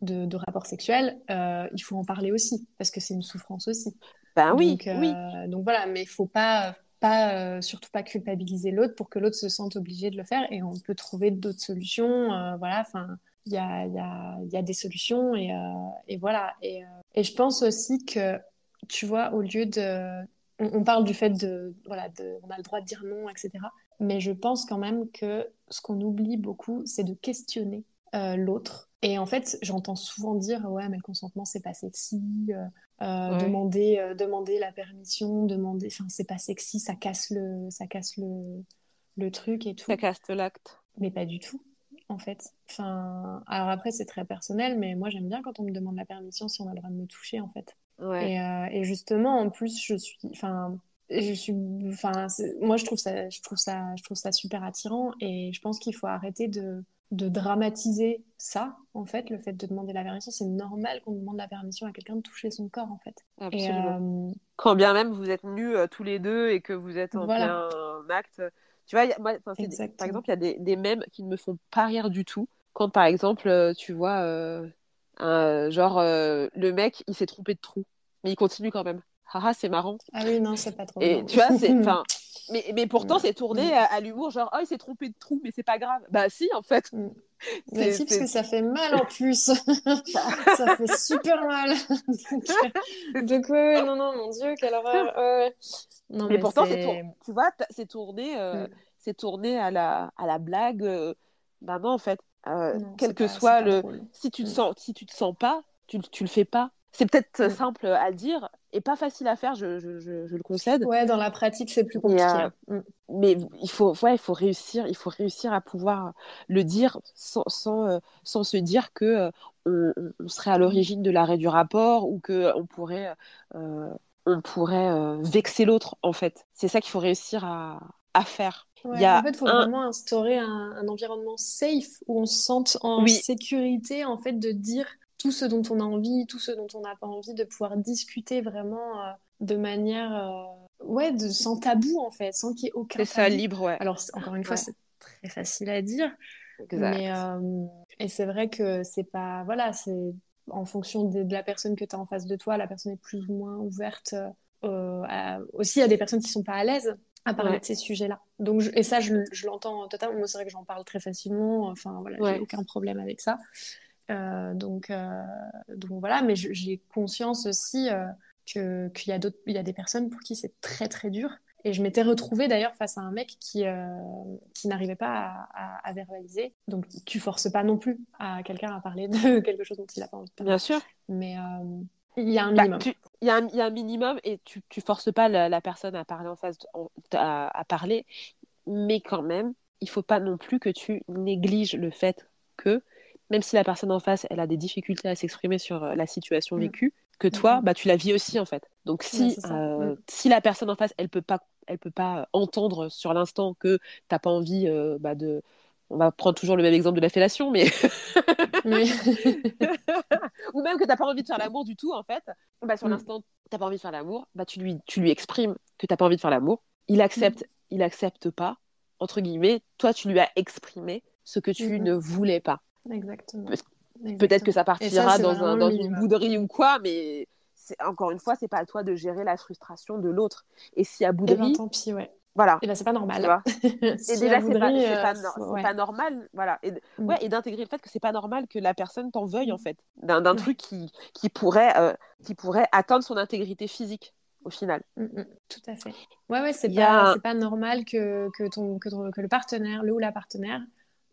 de, de rapport sexuel, euh, il faut en parler aussi parce que c'est une souffrance aussi. Ben oui, donc, euh, oui. donc voilà, mais il faut pas pas euh, surtout pas culpabiliser l'autre pour que l'autre se sente obligé de le faire et on peut trouver d'autres solutions. euh, voilà, enfin il y a, y, a, y a des solutions et, et voilà. Et, et je pense aussi que, tu vois, au lieu de... On, on parle du fait de... Voilà, de, on a le droit de dire non, etc. Mais je pense quand même que ce qu'on oublie beaucoup, c'est de questionner euh, l'autre. Et en fait, j'entends souvent dire, ouais, mais le consentement, c'est pas sexy. euh, euh, Ouais. demander, euh, demander la permission, demander... Enfin, c'est pas sexy, ça casse le, ça casse le, le truc et tout. Ça casse l'acte. Mais pas du tout, en fait. Enfin, alors après, c'est très personnel, mais moi, j'aime bien quand on me demande la permission si on a le droit de me toucher, en fait. Ouais. Et, et justement, en plus, je suis, enfin, je suis, enfin, moi, je trouve ça, je trouve ça, je trouve ça super attirant, et je pense qu'il faut arrêter de, de dramatiser ça, en fait, le fait de demander la permission. C'est normal qu'on demande la permission à quelqu'un de toucher son corps, en fait. Et euh, Quand bien même vous êtes nus euh, tous les deux et que vous êtes en Voilà. plein acte. Tu vois, a- moi, des- par exemple, il y a des, des mèmes qui ne me font pas rire du tout. Quand par exemple, euh, tu vois, euh, un, genre, euh, le mec, il s'est trompé de trou, mais il continue quand même. Haha, c'est marrant. ah oui, non, c'est pas trop Et tu vois, c'est. *laughs* Mais, mais pourtant, Mm. c'est tourné à, à l'humour, genre, oh, il s'est trompé de trou, mais c'est pas grave. Bah, si, en fait. Mm. *laughs* Mais si, parce que ça fait mal en *laughs* plus. *laughs* ça fait super mal. donc, donc, ouais, ouais, non, non, mon Dieu, quelle horreur. Ouais. Non, mais, pourtant, c'est c'est tour- tu vois, c'est tourné, euh, Mm. c'est tourné à la, à la blague. euh, bah non, en fait, euh, Non, quel que pas- soit le, si tu te Mm. sens, si tu te sens pas, tu, tu le fais pas. C'est peut-être Mm. simple à dire et pas facile à faire, je, je, je, je le concède. Ouais, dans la pratique, c'est plus compliqué. euh, hein. Mm. Mais il faut, ouais, il faut réussir, il faut réussir à pouvoir le dire sans, sans, euh, sans se dire que euh, on, serait à l'origine de l'arrêt du rapport ou que on pourrait, euh, on pourrait vexer l'autre en fait. C'est ça qu'il faut réussir à, à faire. Ouais, Il y a en fait, il faut un- vraiment instaurer un, un environnement safe où on se sente en Oui. sécurité, en fait, de dire tout ce dont on a envie, tout ce dont on n'a pas envie, de pouvoir discuter vraiment euh, de manière, euh, ouais, de, sans tabou, en fait, sans qu'il y ait aucun C'est ça, libre, ouais. Alors, encore une fois, Ouais. c'est très facile à dire, Exact. mais euh, et c'est vrai que c'est pas, voilà, c'est en fonction de, de la personne que tu as en face de toi, la personne est plus ou moins ouverte euh, aussi à des personnes qui sont pas à l'aise à parler de ces sujets-là. Donc, et ça, je, je l'entends totalement. Moi, c'est vrai que j'en parle très facilement. Enfin, voilà, j'ai aucun problème avec ça. Euh, donc, euh, donc voilà, mais j'ai conscience aussi euh, qu'il y a il y a des personnes pour qui c'est très très dur. Et je m'étais retrouvée d'ailleurs face à un mec qui, qui n'arrivait pas à, à, verbaliser. Donc tu forces pas non plus à quelqu'un à parler de *laughs* quelque chose dont il n'a pas envie de parler. Bien sûr. Mais il y a un bah, minimum. il, y a un, il y, a un, minimum et tu, tu forces pas la, personne à parler en face, à, à, parler. Mais quand même, il faut pas non plus que tu négliges le fait que même si la personne en face, elle a des difficultés à s'exprimer sur euh, la situation mm. vécue, que toi, mm. bah, tu la vis aussi en fait. Donc si, euh, mm. si la personne en face, elle peut pas, elle peut pas entendre sur l'instant que t'as pas envie euh, bah, de, on va prendre toujours le même exemple de la fellation, mais *laughs* *laughs* ou même que t'as pas envie de faire l'amour du tout en fait. Bah, sur l'instant, t'as pas envie de faire l'amour, bah tu lui, tu lui exprimes que t'as pas envie de faire l'amour. Il accepte, il accepte pas entre guillemets. Toi, tu lui as exprimé ce que tu ne voulais pas. Exactement. Peut-être que ça partira dans, un, dans une bouderie ou quoi, mais encore une fois, c'est pas à toi de gérer la frustration de l'autre. Et si à bouderie. Eh ben, tant pis, ouais. Voilà. Et ben, c'est pas normal. *laughs* et déjà, c'est pas, euh, pas, normal. Voilà. Et, mm. ouais, et d'intégrer le fait que c'est pas normal que la personne t'en veuille, en mm. fait. D'un truc qui, qui, pourrait, euh, qui pourrait atteindre son intégrité physique au final. Mm, tout à fait. Ouais, ouais, c'est pas, pas normal que, que, ton, que, ton, que, le partenaire, le ou la partenaire,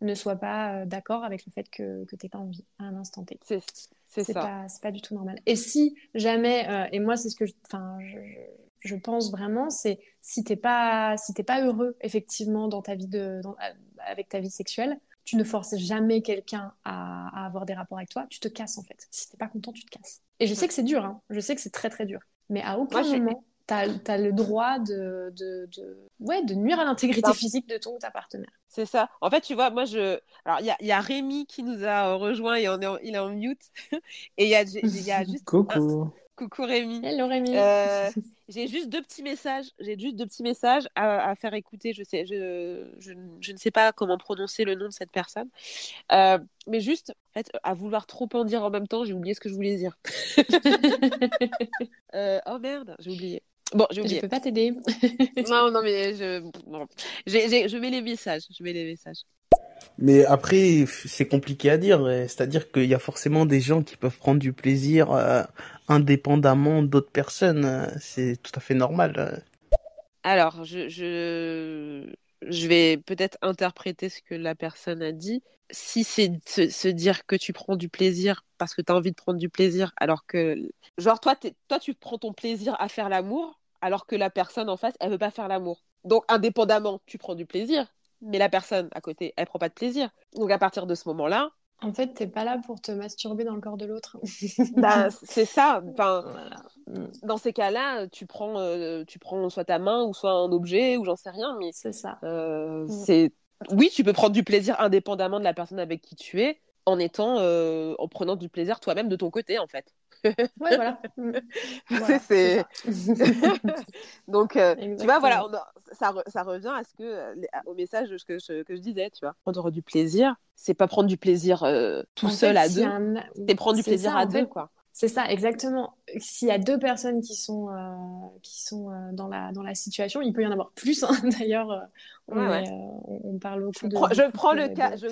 ne soit pas euh, d'accord avec le fait que, que tu n'aies pas envie à un instant T. C'est ça. Pas, pas du tout normal. Et si jamais, euh, et moi c'est ce que je, je, je pense vraiment, c'est si tu n'es pas, si pas heureux effectivement dans ta vie de, avec ta vie sexuelle, tu ne forces jamais quelqu'un à, avoir des rapports avec toi, tu te casses en fait. Si tu n'es pas content, tu te casses. Et je sais que c'est dur, hein. je sais que c'est très très dur. Mais à aucun moment, tu as, le droit de, de, ouais, de nuire à l'intégrité physique de ton ou ta partenaire. C'est ça. En fait, tu vois, moi, je. Alors, il y a, y a, Rémi qui nous a rejoint et on est il est en mute. *laughs* et il y a, y a *laughs* juste. *laughs* Coucou. Coucou Rémi. Hello Rémi. Euh, j'ai juste deux petits messages. J'ai juste deux petits messages à, à, faire écouter. Je, sais, je, je, je, ne sais pas comment prononcer le nom de cette personne. Euh, mais juste, en fait, à vouloir trop en dire en même temps, j'ai oublié ce que je voulais dire. euh, oh merde, j'ai oublié. Bon, je ne peux pas t'aider. *laughs* non, non, mais je, je mets les messages. Je mets les messages. Mais après, c'est compliqué à dire. C'est-à-dire qu'il y a forcément des gens qui peuvent prendre du plaisir euh, indépendamment d'autres personnes. C'est tout à fait normal. Alors, je, je, je vais peut-être interpréter ce que la personne a dit. Si c'est se, se, dire que tu prends du plaisir parce que tu as envie de prendre du plaisir, alors que, genre, toi, toi, tu prends ton plaisir à faire l'amour, alors que la personne en face, elle veut pas faire l'amour. Donc, indépendamment, tu prends du plaisir, mais la personne à côté, elle prend pas de plaisir. Donc, à partir de ce moment-là. En fait, t'es pas là pour te masturber dans le corps de l'autre. *laughs* bah, c'est ça. Enfin, Dans ces cas-là, tu prends, euh, tu prends soit ta main ou soit un objet ou j'en sais rien, mais c'est ça. Euh, mm. C'est oui, tu peux prendre du plaisir indépendamment de la personne avec qui tu es, en étant, euh, en prenant du plaisir toi-même de ton côté, en fait. Ouais, voilà. Mm. *laughs* c'est... *laughs* Donc, euh, tu vois, voilà, ça, ça, revient à ce que, euh, au message que je, que je disais, tu vois. Prendre du plaisir, c'est pas prendre du plaisir euh, tout seul à deux, c'est prendre du plaisir à deux, quoi. C'est ça, exactement. S'il y a deux personnes qui sont, qui sont dans, la, dans la situation, il peut y en avoir plus, hein, *laughs* d'ailleurs. On, on, parle beaucoup je de. je prends le cas. Je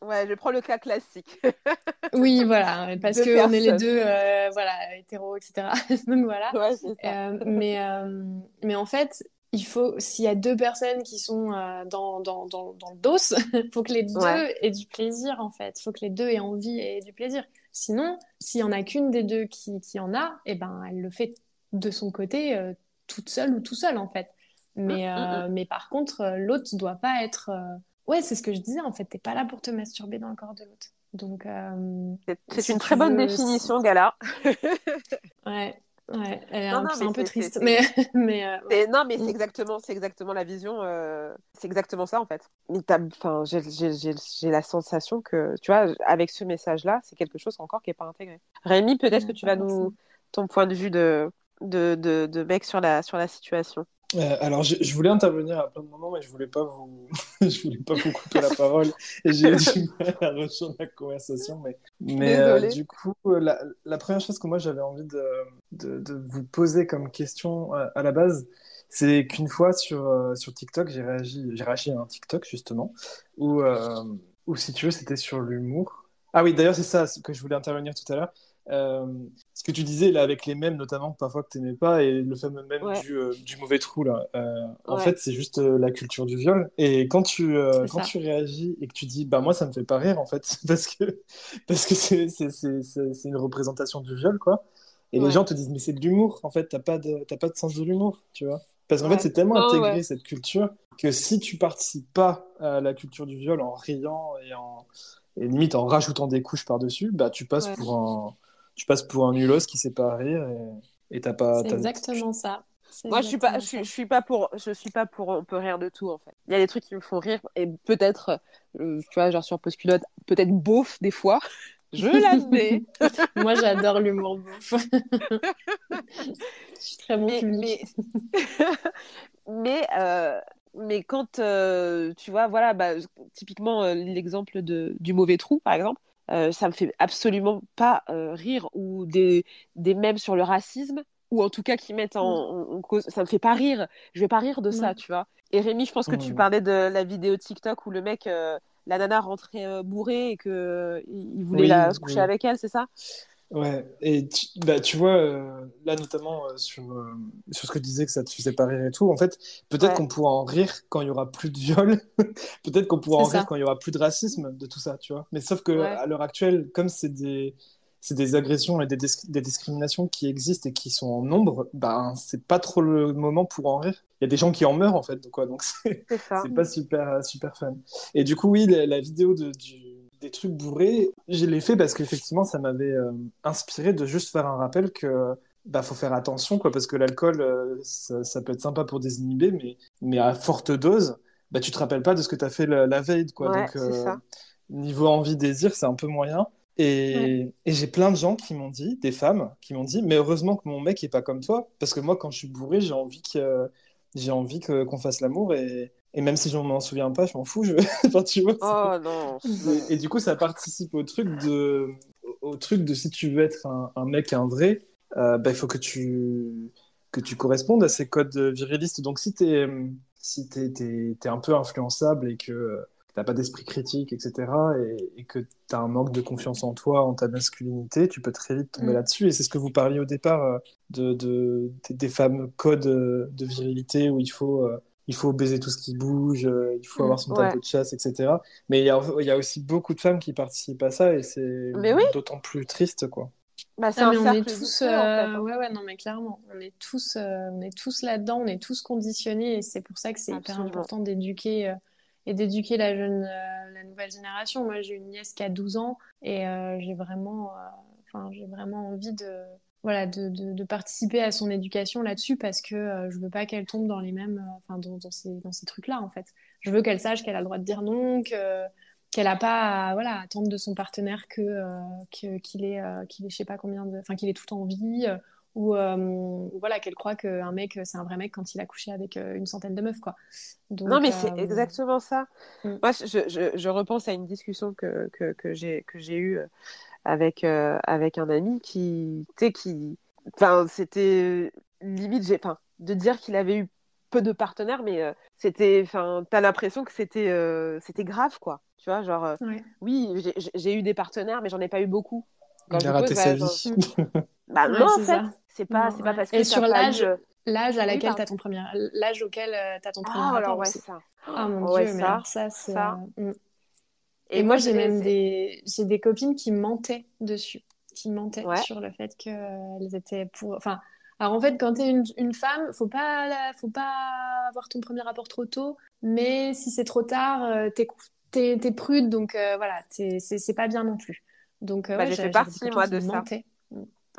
Ouais, je prends le cas classique. *laughs* oui, voilà, *laughs* parce qu'on est les deux, euh, voilà, hétéros, etc. *laughs* Donc voilà. Ouais. Euh, mais, euh, mais en fait, il faut, s'il y a deux personnes qui sont dans, dans, dans, dans, le dos, il faut que les deux aient du plaisir, en fait. Il faut que les deux aient envie et du plaisir. Sinon, s'il y en a qu'une des deux qui, qui en a, et eh ben, elle le fait de son côté, toute seule ou tout seul, en fait. Mais, mm, mm, mm. mais par contre, l'autre ne doit pas être Ouais, c'est ce que je disais, en fait, t'es pas là pour te masturber dans le corps de l'autre. Donc, euh, c'est une très bonne définition, Gala. *laughs* ouais, ouais, elle est un, peu triste, mais, *laughs* mais euh, non, mais c'est exactement, c'est exactement la vision, euh, c'est exactement ça en fait. Enfin, j'ai la sensation que, tu vois, avec ce message-là, c'est quelque chose encore qui est pas intégré. Rémi, peut-être que tu vas nous ton point de vue de de, de, de mec sur la sur la situation. Euh, alors, je, je, voulais intervenir à plein de moments, mais je voulais pas vous, *laughs* je voulais pas vous couper la parole j'ai du *laughs* mal à rejoindre la conversation. Mais, mais euh, du coup, la, la, première chose que moi j'avais envie de, de, de, vous poser comme question à, à la base, c'est qu'une fois sur, euh, sur TikTok, j'ai réagi, j'ai réagi à un TikTok justement où, euh, où si tu veux, c'était sur l'humour. Ah oui, d'ailleurs, c'est ça que je voulais intervenir tout à l'heure. Euh, ce que tu disais là avec les mêmes notamment parfois que tu n'aimais pas et le fameux même Ouais. du, euh, du mauvais trou là. Euh, en fait c'est juste la culture du viol. Et quand tu quand ça. tu réagis et que tu dis bah moi ça me fait pas rire en fait *laughs* parce que parce que c'est c'est c'est c'est c'est une représentation du viol quoi. Et les gens te disent mais c'est de l'humour en fait t'as pas de t'as pas de sens de l'humour tu vois. Parce qu'en fait c'est tellement Non, intégré cette culture que si tu participes pas à la culture du viol en riant et en et limite en rajoutant des couches par-dessus, bah tu passes pour un tu passes pour un nulos qui sait pas rire et et t'as pas C'est exactement ça. Moi, je suis pas, je suis, ça. je suis pas pour, je suis pas pour, on peut rire de tout en fait. Il y a des trucs qui me font rire et peut-être, euh, tu vois, genre sur Postculotte, peut-être beauf des fois. Je *laughs* l'admets. *laughs* Moi, j'adore l'humour bouffe. je suis très bon mais, public. mais, *laughs* mais, euh, mais quand euh, tu vois, voilà, bah, typiquement euh, l'exemple de, du mauvais trou, par exemple, euh, ça me fait absolument pas euh, rire ou des, des mèmes sur le racisme ou en tout cas qui mettent en, en- en cause, ça me fait pas rire. Je vais pas rire de ça, Ouais. tu vois. Et Rémi, je pense que tu Mm. parlais de la vidéo TikTok où le mec, euh, la nana rentrait bourrée et que il il voulait Oui, la, se coucher oui. avec elle, c'est ça? Ouais, et tu, bah, tu vois, euh, là notamment euh, sur, euh, sur ce que tu disais que ça te faisait pas rire et tout, en fait, peut-être Ouais. qu'on pourra en rire quand il y aura plus de viol, *laughs* peut-être qu'on pourra en ça. rire quand il y aura plus de racisme, de tout ça, tu vois. Mais sauf que Ouais. à l'heure actuelle, comme c'est des, des agressions et des, dis- des discriminations qui existent et qui sont en nombre, ben c'est pas trop le moment pour en rire. Il y a des gens qui en meurent en fait, donc quoi, donc *laughs* c'est pas super, super fun. Et du coup, oui, la, la vidéo de, du- des trucs bourrés, je l'ai fait parce qu'effectivement, ça m'avait euh, inspiré de juste faire un rappel que bah, faut faire attention, quoi, parce que l'alcool, euh, ça, ça peut être sympa pour désinhiber, mais, mais à forte dose, bah, tu te rappelles pas de ce que tu as fait la, la veille, quoi. Ouais, Donc, euh, ça. niveau envie-désir, c'est un peu moyen. Et, et j'ai plein de gens qui m'ont dit, des femmes, qui m'ont dit, mais heureusement que mon mec est pas comme toi, parce que moi, quand je suis bourré, j'ai envie que j'ai envie que qu'on fasse l'amour et, et même si je m'en souviens pas, je m'en fous. Je... *laughs* enfin, tu vois, c'est- Oh non. et, et du coup, ça participe au truc de, au truc de si tu veux être un, un mec, un vrai, euh, bah, il faut que tu, que tu correspondes à ces codes virilistes. Donc, si t'es, si t'es, t'es, t'es un peu influençable et que t'as pas d'esprit critique, etc., et, et que t'as un manque de confiance en toi, en ta masculinité, tu peux très vite tomber Mm. là-dessus. Et c'est ce que vous parliez au départ euh, de, de, des, des fameux codes de virilité où il faut, euh, il faut baiser tout ce qui bouge, euh, il faut avoir son Ouais. tableau de chasse, etc. Mais il y a, il y a aussi beaucoup de femmes qui participent à ça et c'est oui. d'autant plus triste, quoi. Bah, c'est Ah, un mais on est tous, en fait, hein. euh, ouais, ouais, non, mais clairement, on est tous, euh, on est tous là-dedans, on est tous conditionnés, et c'est pour ça que c'est hyper important d'éduquer euh, et d'éduquer la jeune, euh, la nouvelle génération. Moi, j'ai une nièce qui a 12 ans, et euh, j'ai vraiment, euh, enfin, j'ai vraiment envie de, voilà, de, de, de participer à son éducation là-dessus parce que euh, je veux pas qu'elle tombe dans les mêmes, euh, enfin, dans, dans ces, dans ces trucs-là, en fait. Je veux qu'elle sache qu'elle a le droit de dire non, que qu'elle a pas à, voilà, attendre de son partenaire que euh, que- qu'il ait euh, qu'il ait je sais pas combien de enfin qu'il ait tout en vie ou voilà qu'elle croit qu'un mec c'est un vrai mec quand il a couché avec une centaine de meufs quoi donc Non, mais c'est exactement ça. Mm. Moi, je, je, je repense à une discussion que, que, que j'ai que j'ai eue avec, euh, avec un ami qui, tu sais, qui. Enfin, c'était limite, j'ai, enfin, de dire qu'il avait eu peu de partenaires, mais euh, c'était. Enfin, t'as l'impression que c'était euh, c'était grave, quoi. Tu vois, genre, euh, ouais. oui, j'ai- eu des partenaires, mais j'en ai pas eu beaucoup. Quand Il a raté pose, sa bah, genre, vie. *laughs* bah Ouais, non, en c'est fait, c'est pas, c'est pas ouais. parce que Et sur l'âge, eu, l'âge à Oui, laquelle pardon. t'as ton premier l'âge auquel euh, t'as ton premier Oh, rapport alors ouais, ça. ah mon Ouais, dieu mais ça, ça c'est ça. euh, mm. Et, Et moi, j'ai même des, j'ai des copines qui mentaient dessus, qui mentaient Ouais. sur le fait qu'elles étaient pour. Enfin, alors en fait, quand t'es une, une femme, faut pas, la- faut pas avoir ton premier rapport trop tôt, mais si c'est trop tard, euh, t'es, t'es prude, donc euh, voilà, t'es- c'est, pas bien non plus. Donc, euh, Bah, ouais, j'ai fait partie, moi, de ça.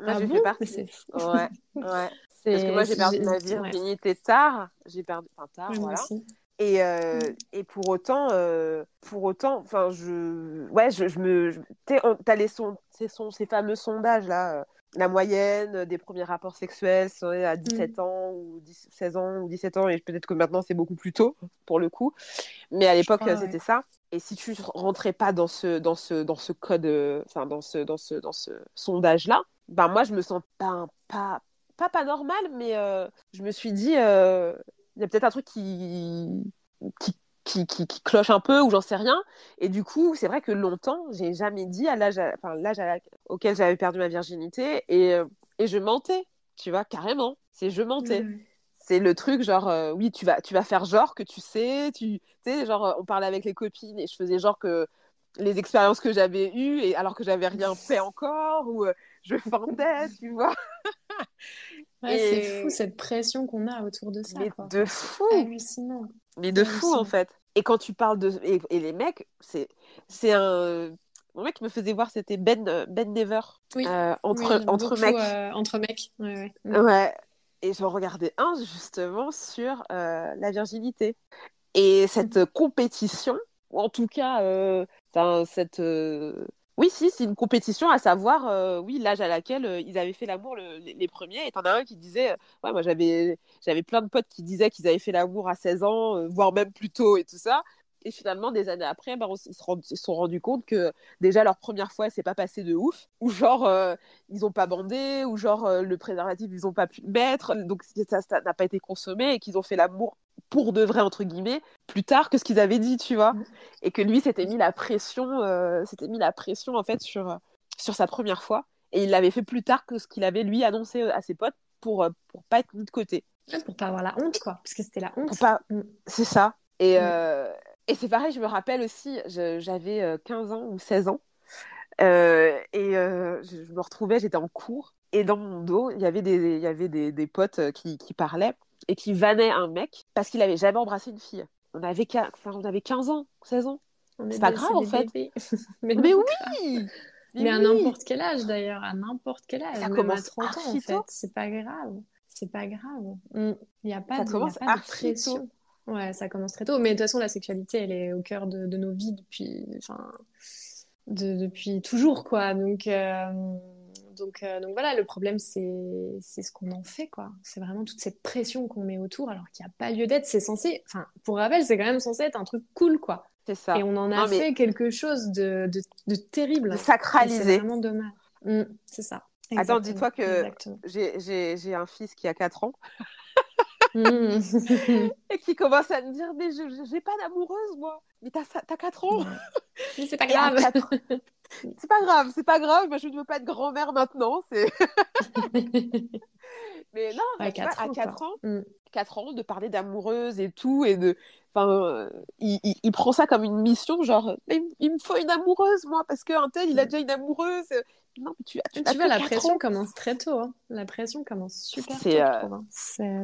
Moi, Ah j'ai bon? fait partie. Ouais, ouais. *laughs* Parce que moi, j'ai perdu ma virginité tard. J'ai perdu, enfin tard, moi voilà. aussi. Et, euh, et pour autant, euh, pour autant, enfin, je, ouais, je, je me, tu as les son, ces, son, ces fameux sondages là, la moyenne des premiers rapports sexuels à 17 mmh. ans ou 16 ans ou 17 ans, et peut-être que maintenant c'est beaucoup plus tôt pour le coup. Mais à l'époque, c'était ça. Et si tu rentrais pas dans ce, dans ce, dans ce code, enfin, dans ce, dans ce, dans ce sondage-là, ben moi, je me sens pas, pas, pas, pas normal, mais euh, je me suis dit, euh, y a peut-être un truc qui, qui, qui, qui, cloche un peu ou j'en sais rien. Et du coup, c'est vrai que longtemps, j'ai jamais dit à l'âge, enfin, l'âge auquel j'avais perdu ma virginité et, euh, et je mentais, tu vois, carrément. C'est je mentais. C'est le truc genre, oui, tu vas, tu vas faire genre que tu sais, tu sais, genre, on parlait avec les copines et je faisais genre que les expériences que j'avais eues et alors que j'avais rien *laughs* fait encore ou je fendais, tu vois. *laughs* C'est fou cette pression qu'on a autour de ça. Mais de fou. Hallucinant. Mais de fou en fait. Et quand tu parles de et, les mecs, c'est c'est un mon mec me faisait voir c'était Ben Ben Never oui. Euh, entre entre mecs. Euh, entre mecs. Ouais, ouais. Et je regardais un justement sur euh, la virginité et cette mm. compétition ou en tout cas cette oui, si, c'est une compétition à savoir, euh, oui, l'âge à laquelle euh, ils avaient fait l'amour les, premiers. Et t'en as un qui disait, euh, ouais, moi j'avais, j'avais plein de potes qui disaient qu'ils avaient fait l'amour à 16 ans, voire même plus tôt et tout ça. Et finalement, des années après, ben, ils, se sont rendus compte que déjà leur première fois, c'est pas passé de ouf, ou genre ils ont pas bandé, ou genre le préservatif ils ont pas pu le mettre, donc ça n'a pas été consommé et qu'ils ont fait l'amour pour de vrai entre guillemets plus tard que ce qu'ils avaient dit tu vois. Et que lui s'était mis la pression euh, s'était mis la pression en fait sur sur sa première fois. Et il l'avait fait plus tard que ce qu'il avait lui annoncé à ses potes pour euh, pour pas être mis de côté. Pour pas avoir la honte quoi. Parce que c'était la honte. Pas... Mm. c'est ça. Et mm. euh, et c'est pareil je me rappelle aussi j'avais 15 ans ou 16 ans. Et je, me retrouvais j'étais en cours. Et dans mon dos il y avait des il y avait des, des potes qui, qui parlaient et qui vannait un mec parce qu'il avait jamais embrassé une fille. On avait, enfin, on avait 15 ans, 16 ans. C'est pas grave en fait. *laughs* mais, oui *laughs* Mais, à n'importe quel âge d'ailleurs, à n'importe quel âge. Ça commence à 30 ans en fait. C'est pas grave. C'est pas grave. Il n'y a pas, ça de, commence a pas de pression. Ouais, ça commence très tôt. Mais de toute façon, la sexualité, elle est au cœur de, de nos vies depuis, enfin, de, depuis toujours, quoi. Donc, euh, donc, euh, donc voilà, le problème, c'est ce qu'on en fait, quoi. C'est vraiment toute cette pression qu'on met autour, alors qu'il n'y a pas lieu d'être. C'est censé, enfin, pour rappel, c'est quand même censé être un truc cool, quoi. C'est ça. Et on en a fait quelque chose de, de, terrible. De sacralisé. C'est vraiment dommage. Mmh, c'est ça. Attends, dis-toi que j'ai un fils qui a 4 ans. Mmh. *laughs* et qui commence à me dire Mais je n'ai pas d'amoureuse, moi. Mais t'as as 4 ans. Mais c'est pas grave. *laughs* c'est pas grave, c'est pas grave. Moi, je ne veux pas être grand-mère maintenant. *laughs* Mais non, à 4 ans, 4 ans, 4 mm. ans, de parler d'amoureuse et tout. Et de... enfin, euh, il, il, prend ça comme une mission, genre, il, me faut une amoureuse, moi, parce qu'un tel, il a mm. déjà une amoureuse. Non, mais tu, tu, tu vois, la pression commence très tôt. Hein. La pression commence super tôt. Euh, hein.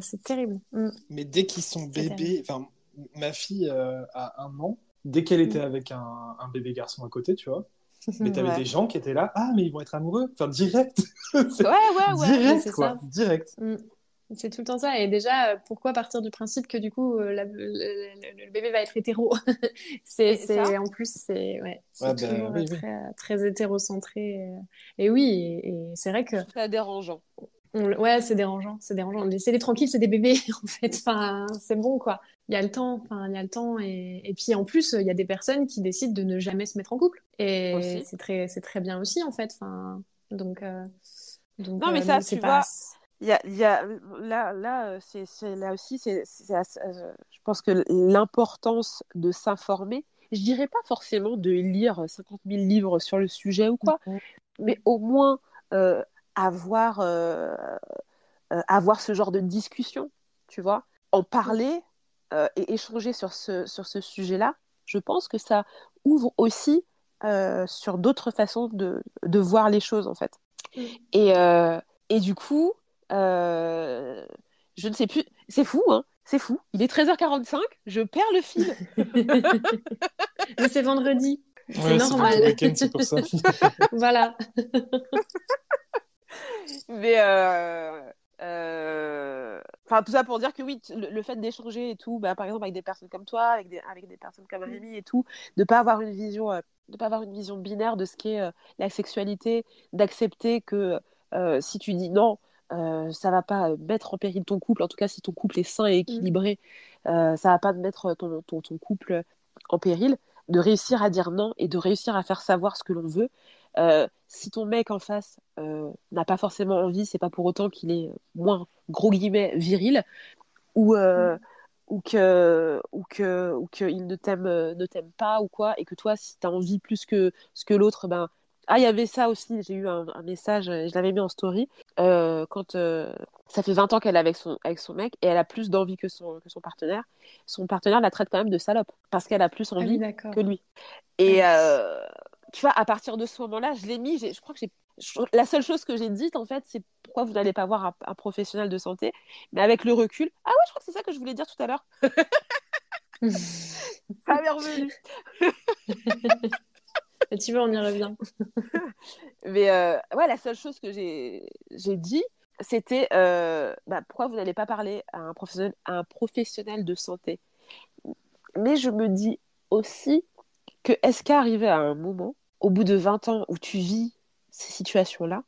C'est terrible. Mm. Mais dès qu'ils sont bébés, enfin, ma fille euh, a un an, dès qu'elle était avec un, un, bébé garçon à côté, tu vois, *laughs* mais t'avais avais des gens qui étaient là, ah, mais ils vont être amoureux. Enfin, direct. *laughs* ouais, ouais, ouais. Direct, quoi. Direct. Mm. C'est tout le temps ça. Et déjà, euh, pourquoi partir du principe que du coup, euh, le, bébé va être hétéro? *laughs* C'est en plus, c'est ouais, toujours Très, très, hétérocentré. Et oui, et, c'est vrai que. C'est dérangeant. ouais, c'est dérangeant, c'est dérangeant. Laissez-les tranquilles, c'est des bébés en fait. Enfin, c'est bon quoi il y a le temps, enfin il y a le temps et, et puis en plus il y a des personnes qui décident de ne jamais se mettre en couple. Et c'est très c'est très bien aussi en fait, enfin donc, euh, donc non mais euh, ça tu pas... vois il y a, y a là là c'est là aussi c'est euh, je pense que l'importance de s'informer je dirais pas forcément de lire 50 000 livres sur le sujet ou quoi mm-hmm. mais au moins euh, avoir avoir ce genre de discussion tu vois. En parler euh, et échanger sur ce, sur ce sujet-là, je pense que ça ouvre aussi euh, sur d'autres façons de, de, voir les choses, en fait. Mm. Et, euh, et du coup, je ne sais plus, c'est fou, hein c'est fou. Il est 13h45, je perds le fil. *laughs* Mais c'est vendredi. c'est normal. C'est pour ça. *laughs* voilà. *laughs* Mais euh, enfin, tout ça pour dire que oui, le, fait d'échanger et tout, bah, par exemple avec des personnes comme toi, avec des, avec des personnes comme Rémi et tout, de pas avoir une vision, de pas avoir une vision binaire de ce qu'est la sexualité, d'accepter que si tu dis non, euh, ça va pas mettre en péril ton couple. En tout cas, si ton couple est sain et équilibré, euh, ça va pas mettre ton, ton, ton, couple en péril. De réussir à dire non et de réussir à faire savoir ce que l'on veut. Euh, si ton mec en face n'a pas forcément envie, c'est pas pour autant qu'il est moins gros guillemets viril ou mm. ou que ou que ou qu'il ne t'aime ne t'aime pas ou quoi et que toi si tu as envie plus que ce que l'autre ben ah, il y avait ça aussi, j'ai eu un, message, je l'avais mis en story, euh, quand euh, ça fait 20 ans qu'elle est avec son, avec son mec et elle a plus d'envie que son, que son partenaire. Son partenaire la traite quand même de salope parce qu'elle a plus ah envie que lui. Et euh, tu vois, à partir de ce moment-là, je l'ai mis, je crois que j'ai. La seule chose que j'ai dite, en fait, c'est pourquoi vous n'allez pas voir un, professionnel de santé. Mais avec le recul, ah ouais, je crois que c'est ça que je voulais dire tout à l'heure. *laughs* ça m'est revenu. *laughs* Tu vois, on y revient. *laughs* Mais euh, ouais, la seule chose que j'ai dit, c'était euh, bah, pourquoi vous n'allez pas parler à un, professionnel, à un professionnel de santé? Mais je me dis aussi est-ce qu'arriver à un moment, au bout de 20 ans où tu vis ces situations-là,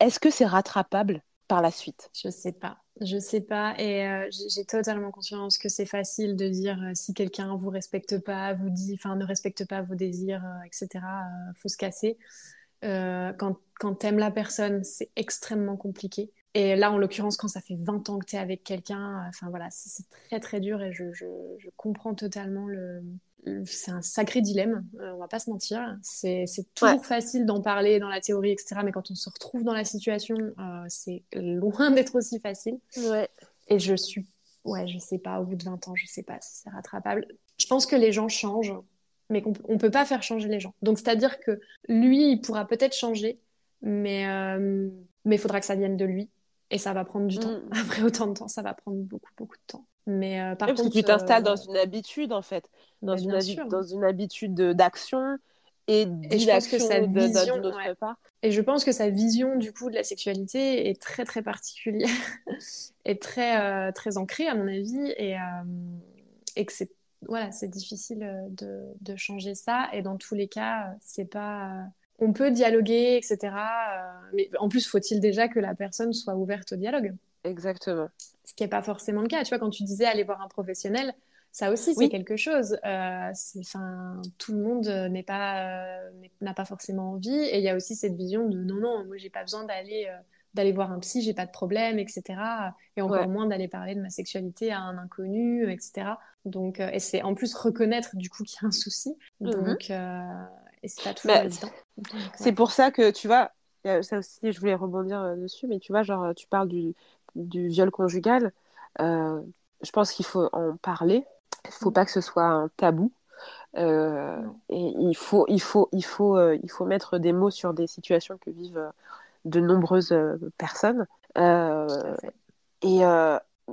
est-ce que c'est rattrapable par la suite? Je sais pas. Je sais pas et euh, j'ai totalement conscience que c'est facile de dire euh, si quelqu'un vous respecte pas, vous dit, enfin ne respecte pas vos désirs, euh, etc. faut se casser. quand quand t'aimes la personne, c'est extrêmement compliqué. Et là, en l'occurrence, quand ça fait 20 ans que tu es avec quelqu'un, enfin voilà, c'est très très dur et je comprends totalement le, c'est un sacré dilemme, euh, on va pas se mentir. C'est toujours facile d'en parler dans la théorie, etc. Mais quand on se retrouve dans la situation, euh, c'est loin *laughs* d'être aussi facile. Ouais. Et je suis, ouais, je sais pas, au bout de 20 ans, je sais pas si c'est rattrapable. Je pense que les gens changent, mais qu'on on peut pas faire changer les gens. Donc, c'est-à-dire que lui, il pourra peut-être changer, mais euh, mais il faudra que ça vienne de lui. Et ça va prendre du temps. Mm. *laughs* Après autant de temps, ça va prendre beaucoup, beaucoup de temps. Mais euh, par contre, tu t'installes dans une habitude en fait, dans, une, dans une habitude d'action et d'inaction d'une autre part. Et je pense que sa vision du coup de la sexualité est très très particulière *laughs* et très euh, très ancrée à mon avis et, euh, et que c'est voilà c'est difficile de, de, changer ça. Et dans tous les cas c'est pas on peut dialoguer etc mais en plus faut-il déjà que la personne soit ouverte au dialogue? Exactement ce qui n'est pas forcément le cas. Tu vois, quand tu disais aller voir un professionnel, ça aussi, c'est quelque chose. Euh, tout le monde n'est pas euh, n'a pas forcément envie, et il y a aussi cette vision de non, non, moi, j'ai pas besoin d'aller euh, d'aller voir un psy, j'ai pas de problème, etc. Et encore moins d'aller parler de ma sexualité à un inconnu, etc. Donc, et c'est en plus reconnaître du coup qu'il y a un souci. Mhm. Donc, et c'est pas toujours bah, évident. C'est pour ça que tu vois, ça aussi, je voulais rebondir dessus, mais tu vois, genre, tu parles du du viol conjugal, euh, je pense qu'il faut en parler. Il ne faut pas que ce soit un tabou. Euh, et il faut, il, faut, il, faut, euh, il faut mettre des mots sur des situations que vivent de nombreuses personnes. et,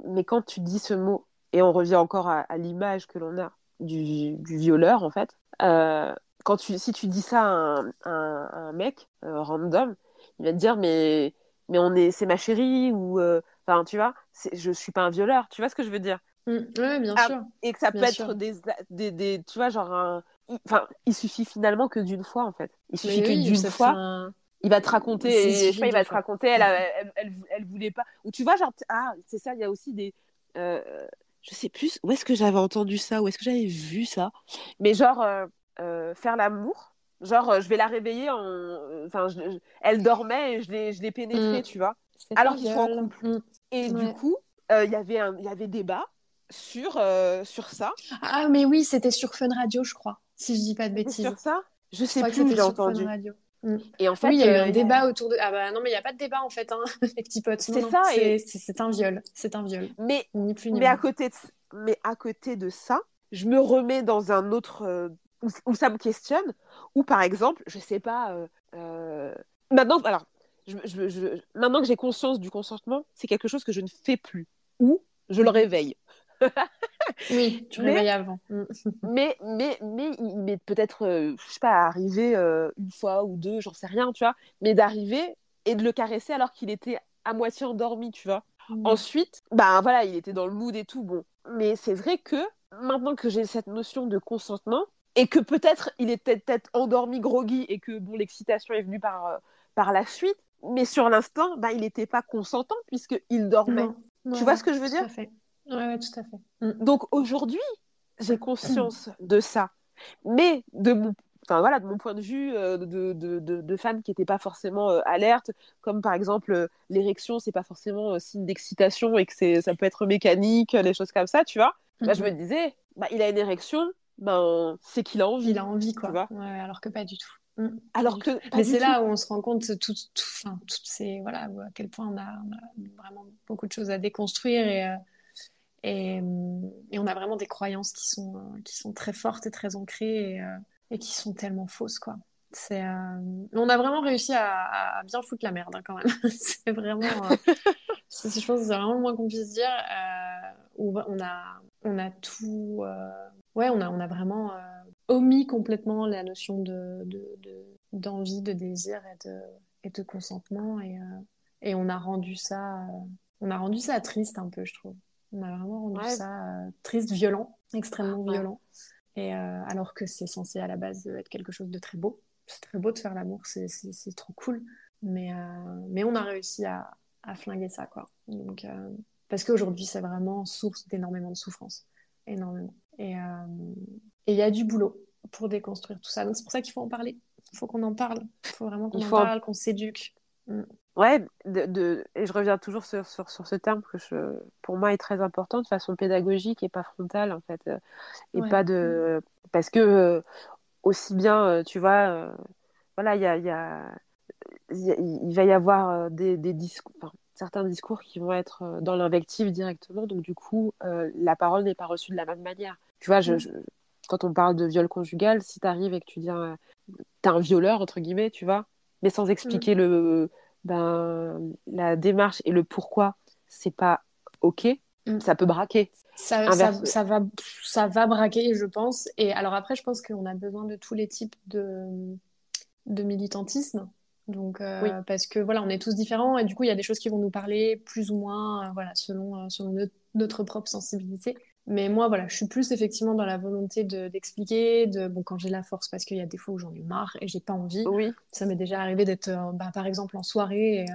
mais quand tu dis ce mot, et on revient encore à, l'image que l'on a du, du, violeur, en fait, quand tu, si tu dis ça à un, un mec random, il va te dire mais mais on est c'est ma chérie ou Enfin, tu vois, je suis pas un violeur. Tu vois ce que je veux dire? Mmh, Oui, bien ah, sûr. Et que ça peut être des, des, des, Tu vois, genre. Un... Enfin, il suffit finalement que d'une fois, en fait. Il suffit que d'une fois. Il va te raconter, et, je sais pas, il va te raconter, elle, elle, elle, elle, voulait pas. Ou tu vois, genre, ah, c'est ça, il y a aussi des. Euh, je sais plus, où est-ce que j'avais entendu ça, où est-ce que j'avais vu ça. Mais genre, euh, euh, faire l'amour, genre, je vais la réveiller en. Enfin, elle dormait et je l'ai pénétrée, mmh. tu vois. Alors qu'ils sont en couple. Mmh. Et du coup, euh, il y avait un y avait débat sur, euh, sur ça. Ah, mais oui, c'était sur Fun Radio, je crois, si je dis pas de bêtises. Sur ça Je sais plus, j'ai entendu. Fun Radio. Mm. Et en fait, oui, il y a eu un euh, débat autour de. Ah bah non, mais il n'y a pas de débat en fait, hein, *laughs* les petits potes. C'est ça. Et... C'est un viol. C'est un viol. Mais, ni plus, ni mais, à côté de... mais à côté de ça, je me remets dans un autre. où, ça me questionne. Ou par exemple, je sais pas. Maintenant, alors, je, maintenant que j'ai conscience du consentement, c'est quelque chose que je ne fais plus. Ou je le réveille. *laughs* oui, tu le réveilles avant. Mm. *laughs* mais, mais, mais il m'est peut-être, euh, je sais pas, arrivé euh, une fois ou deux, j'en sais rien, tu vois, mais d'arriver et de le caresser alors qu'il était à moitié endormi, tu vois. Mmh. Ensuite, bah voilà, il était dans le mood et tout, bon. Mais c'est vrai que maintenant que j'ai cette notion de consentement, et que peut-être il était peut-être endormi, groggy, et que bon, l'excitation est venue par, euh, par la suite, mais sur l'instant, bah, il n'était pas consentant puisqu'il dormait. tu vois ce que je veux dire Tout à fait. Ouais, tout à fait. Mmh. Donc aujourd'hui, j'ai conscience de ça. Mais de mon enfin voilà, de mon point de vue euh, de, de, de, femme qui n'était pas forcément euh, alerte, comme par exemple euh, l'érection, c'est pas forcément signe d'excitation et que ça peut être mécanique, les choses comme ça, tu vois. Bah, je me mhm. disais, bah, il a une érection, ben, c'est qu'il a envie. Il a envie, quoi. ouais, alors que pas du tout. Mm. Alors que, mais c'est là où on se rend compte tout, tout, enfin, toutes ces voilà à quel point on a, on a, vraiment beaucoup de choses à déconstruire et, et, et, on a vraiment des croyances qui sont qui sont très fortes et très ancrées et, et qui sont tellement fausses, quoi. C'est, euh, On a vraiment réussi à, bien foutre la merde, hein, quand même. *laughs* c'est vraiment. Euh, *laughs* je pense que c'est vraiment le moins qu'on puisse dire. Euh, où on a, on a tout. Ouais, on a, on a vraiment omis complètement la notion de, de, d'envie, de, désir et de, et de consentement. Et, et on a rendu ça. on a rendu ça triste un peu, je trouve. On a vraiment rendu ça triste, violent, extrêmement violent. Et euh, alors que c'est censé à la base être quelque chose de très beau. C'est très beau de faire l'amour, c'est trop cool. Mais, euh, mais on a réussi à, à flinguer ça, quoi. Donc, euh, parce qu'aujourd'hui, c'est vraiment source d'énormément de souffrance. Énormément. Et il y a du boulot pour déconstruire tout ça. Donc c'est pour ça qu'il faut en parler. Il faut qu'on en parle. Il faut vraiment qu'on en parle, qu'on s'éduque. Mm. Ouais, de, et je reviens toujours sur, sur, sur, ce terme que je, pour moi est très important de façon pédagogique et pas frontale en fait. Euh, et pas de. Parce que euh, aussi bien, euh, tu vois, voilà, il y a, y a, il va y avoir des, des discours, enfin, certains discours qui vont être dans l'invective directement, donc du coup, la parole n'est pas reçue de la même manière. Tu vois, je, mm. quand on parle de viol conjugal, si tu arrives et que tu dis, t'es un violeur, entre guillemets, tu vois, mais sans expliquer mm. le ben, la démarche et le pourquoi, c'est pas OK, mm. ça peut braquer. Ça, ça, va, ça va braquer, je pense. Et alors après, je pense qu'on a besoin de tous les types de, de militantisme. Donc, euh, parce que voilà, on est tous différents et du coup, il y a des choses qui vont nous parler plus ou moins, euh, voilà, selon, euh, selon notre propre sensibilité. Mais moi, voilà, je suis plus effectivement dans la volonté d'expliquer, de, bon, quand j'ai la force, parce qu'il y a des fois où j'en ai marre et j'ai pas envie. Oui. Ça m'est déjà arrivé d'être, bah, par exemple, en soirée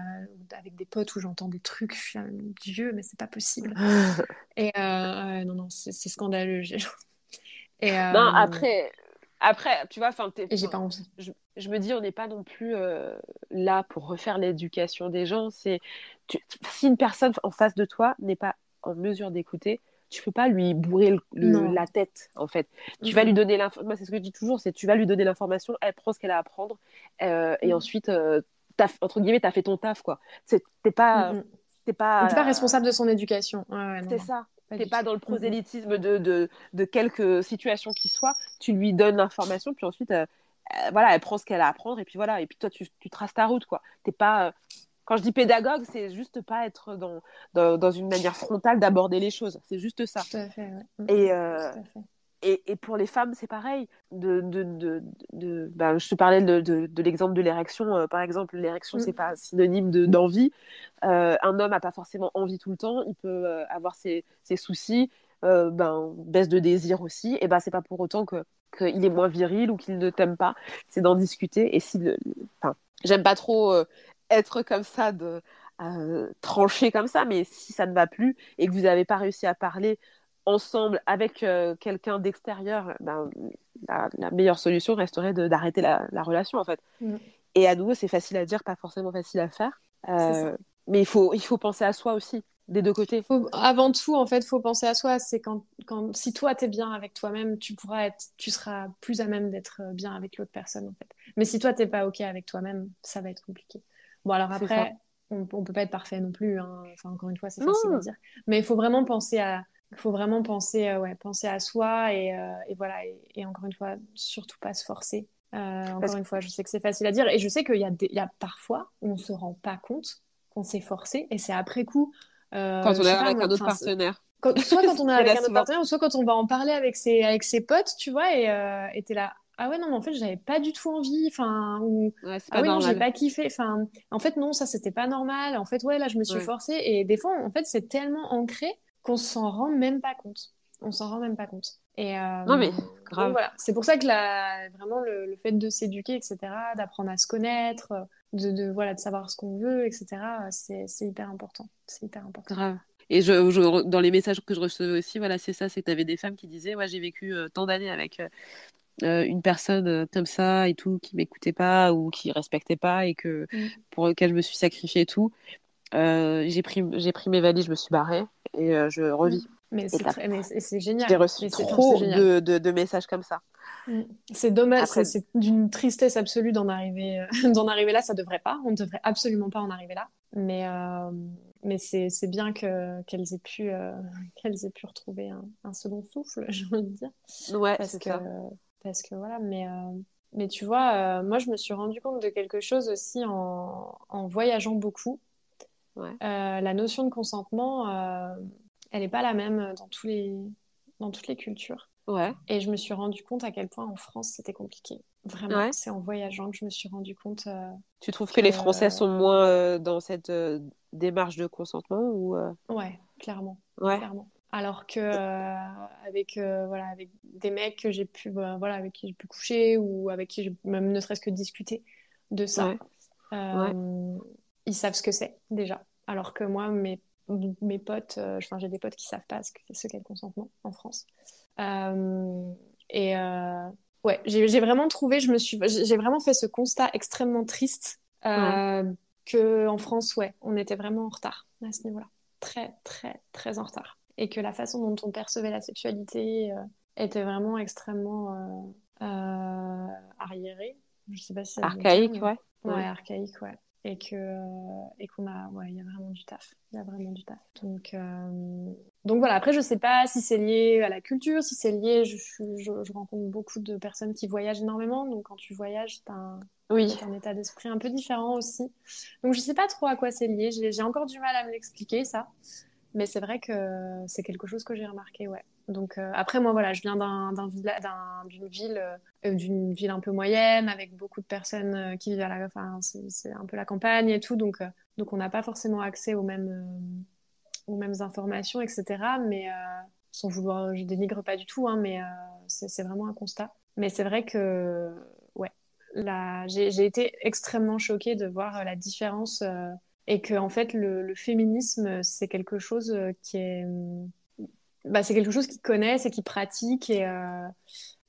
avec des potes où j'entends des trucs, je suis là, Dieu, mais c'est pas possible. *laughs* et non, non, c'est scandaleux. *laughs* et, non, après, après, tu vois, enfin, et j'ai pas envie. Je, je, me dis, on n'est pas non plus là pour refaire l'éducation des gens. C'est si une personne en face de toi n'est pas en mesure d'écouter tu peux pas lui bourrer la tête en fait. Tu vas lui donner l'information, c'est ce que je dis toujours, c'est tu vas lui donner l'information, elle prend ce qu'elle a à apprendre euh, et ensuite euh, entre guillemets t'as fait ton taf quoi. T'es pas t'es pas pas responsable de son éducation. c'est ça. T'es pas dans le prosélytisme de, de, de quelque situation qui soit. Tu lui donnes l'information puis ensuite euh, voilà elle prend ce qu'elle a à apprendre et puis voilà et puis toi tu, tu traces ta route quoi. T'es pas quand je dis pédagogue, c'est juste pas être dans, dans, une manière frontale d'aborder les choses. C'est juste ça. Tout à fait, et, euh, Et, et, pour les femmes, c'est pareil. De, de, de, de ben, je te parlais de, de l'exemple de l'érection. Euh, par exemple, l'érection, mm. c'est pas synonyme d'envie. Euh, un homme n'a pas forcément envie tout le temps. Il peut avoir ses, ses soucis, ben, baisse de désir aussi. Et ben, c'est pas pour autant que qu'il est moins viril ou qu'il ne t'aime pas. C'est d'en discuter. Et si, le... enfin, j'aime pas trop être comme ça, de euh, trancher comme ça, mais si ça ne va plus et que vous n'avez pas réussi à parler ensemble avec euh, quelqu'un d'extérieur, ben, la, meilleure solution resterait d'arrêter la, relation en fait. Mm. Et à nouveau, c'est facile à dire, pas forcément facile à faire. Euh, mais il faut, il faut penser à soi aussi, des deux côtés. Faut, avant tout, en fait, il faut penser à soi. C'est quand, quand, si toi, tu es bien avec toi-même, tu pourras être, tu seras plus à même d'être bien avec l'autre personne, en fait. Mais si toi, t'es pas OK avec toi-même, ça va être compliqué. Bon, alors après, on, on peut pas être parfait non plus. Hein. Enfin, encore une fois, c'est facile à dire. Mais il faut vraiment penser à, il faut vraiment penser, euh, ouais, penser à soi et, euh, et voilà. Et, encore une fois, surtout pas se forcer. Euh, encore une fois, je sais que c'est facile à dire et je sais qu'il y, a il y a parfois où on se rend pas compte qu'on s'est forcé et c'est après coup. quand on est avec un autre partenaire. soit quand on est *laughs* avec un autre partenaire, soit quand on va en parler avec ses, avec ses potes, tu vois, et euh, t'es là, ah ouais non mais en fait j'avais pas du tout envie enfin ou ah ouais non j'ai pas kiffé enfin en fait non ça c'était pas normal en fait ouais là je me suis forcée et des fois en fait c'est tellement ancré qu'on s'en rend même pas compte. On s'en rend même pas compte. Et euh, non mais grave. voilà. C'est pour ça que la, vraiment le, fait de s'éduquer etc d'apprendre à se connaître de, de, voilà de savoir ce qu'on veut etc c'est hyper important. C'est hyper important. Grave. Et je, dans les messages que je recevais aussi, voilà, c'est ça, c'est que tu avais des femmes qui disaient, ouais, j'ai vécu euh, tant d'années avec euh, euh, une personne comme ça et tout, qui m'écoutait pas ou qui respectait pas et que mm. pour lequel je me suis sacrifiée et tout. j'ai pris, j'ai pris mes valises, je me suis barrée et je revis. Mm. Mais c'est génial. J'ai reçu trop de, de, de, messages comme ça. Mm. C'est dommage, c'est d'une tristesse absolue d'en arriver, *laughs* d'en arriver là. Ça devrait pas, on ne devrait absolument pas en arriver là. Mais, mais c'est bien qu'elles aient pu euh, *laughs* qu'elles aient pu retrouver un, un second souffle *laughs* j'ai envie de dire ouais parce que ça. parce que voilà mais euh, mais tu vois euh, moi je me suis rendu compte de quelque chose aussi en, en voyageant beaucoup ouais. la notion de consentement elle n'est pas la même dans tous les dans toutes les cultures ouais. et je me suis rendu compte à quel point en France c'était compliqué Vraiment, c'est en voyageant que je me suis rendu compte. Euh, tu trouves que, les Français sont moins euh, dans cette euh, démarche de consentement ou Ouais, clairement. Ouais. Clairement. Alors que avec voilà avec des mecs que j'ai pu bah, voilà avec qui j'ai pu coucher ou avec qui j'ai même ne serait-ce que discuter de ça, ils savent ce que c'est déjà. Alors que moi mes mes potes, enfin j'ai des potes qui savent pas ce qu'est le consentement en France. et ouais, j'ai vraiment trouvé, je me suis, j'ai vraiment fait ce constat extrêmement triste euh, que en France, ouais, on était vraiment en retard à ce niveau-là, très très très en retard, et que la façon dont on percevait la sexualité euh, était vraiment extrêmement euh, euh, arriérée. Je sais pas si archaïque, ouais. ouais. archaïque, ouais et que euh, et qu'on a ouais il y a vraiment du taf. Il y a vraiment du taf. Donc euh, donc voilà. Après je sais pas si c'est lié à la culture si c'est lié je, je, je, rencontre beaucoup de personnes qui voyagent énormément. Donc quand tu voyages t'as un oui. un état d'esprit un peu différent aussi. Donc je sais pas trop à quoi c'est lié. J'ai encore du mal à me l'expliquer ça. Mais c'est vrai que c'est quelque chose que j'ai remarqué ouais donc euh, après moi voilà, je viens d'une ville euh, d'une ville un peu moyenne avec beaucoup de personnes euh, qui vivent à la enfin c'est un peu la campagne et tout donc donc on n'a pas forcément accès aux mêmes aux mêmes informations etc. mais sans vouloir je dénigre pas du tout hein, mais c'est vraiment un constat. Mais c'est vrai que ouais, j'ai été extrêmement choquée de voir la différence et que en fait le, le féminisme c'est quelque chose qui est bah, c'est quelque chose qu'ils connaissent et qu'ils pratiquent. Et, euh,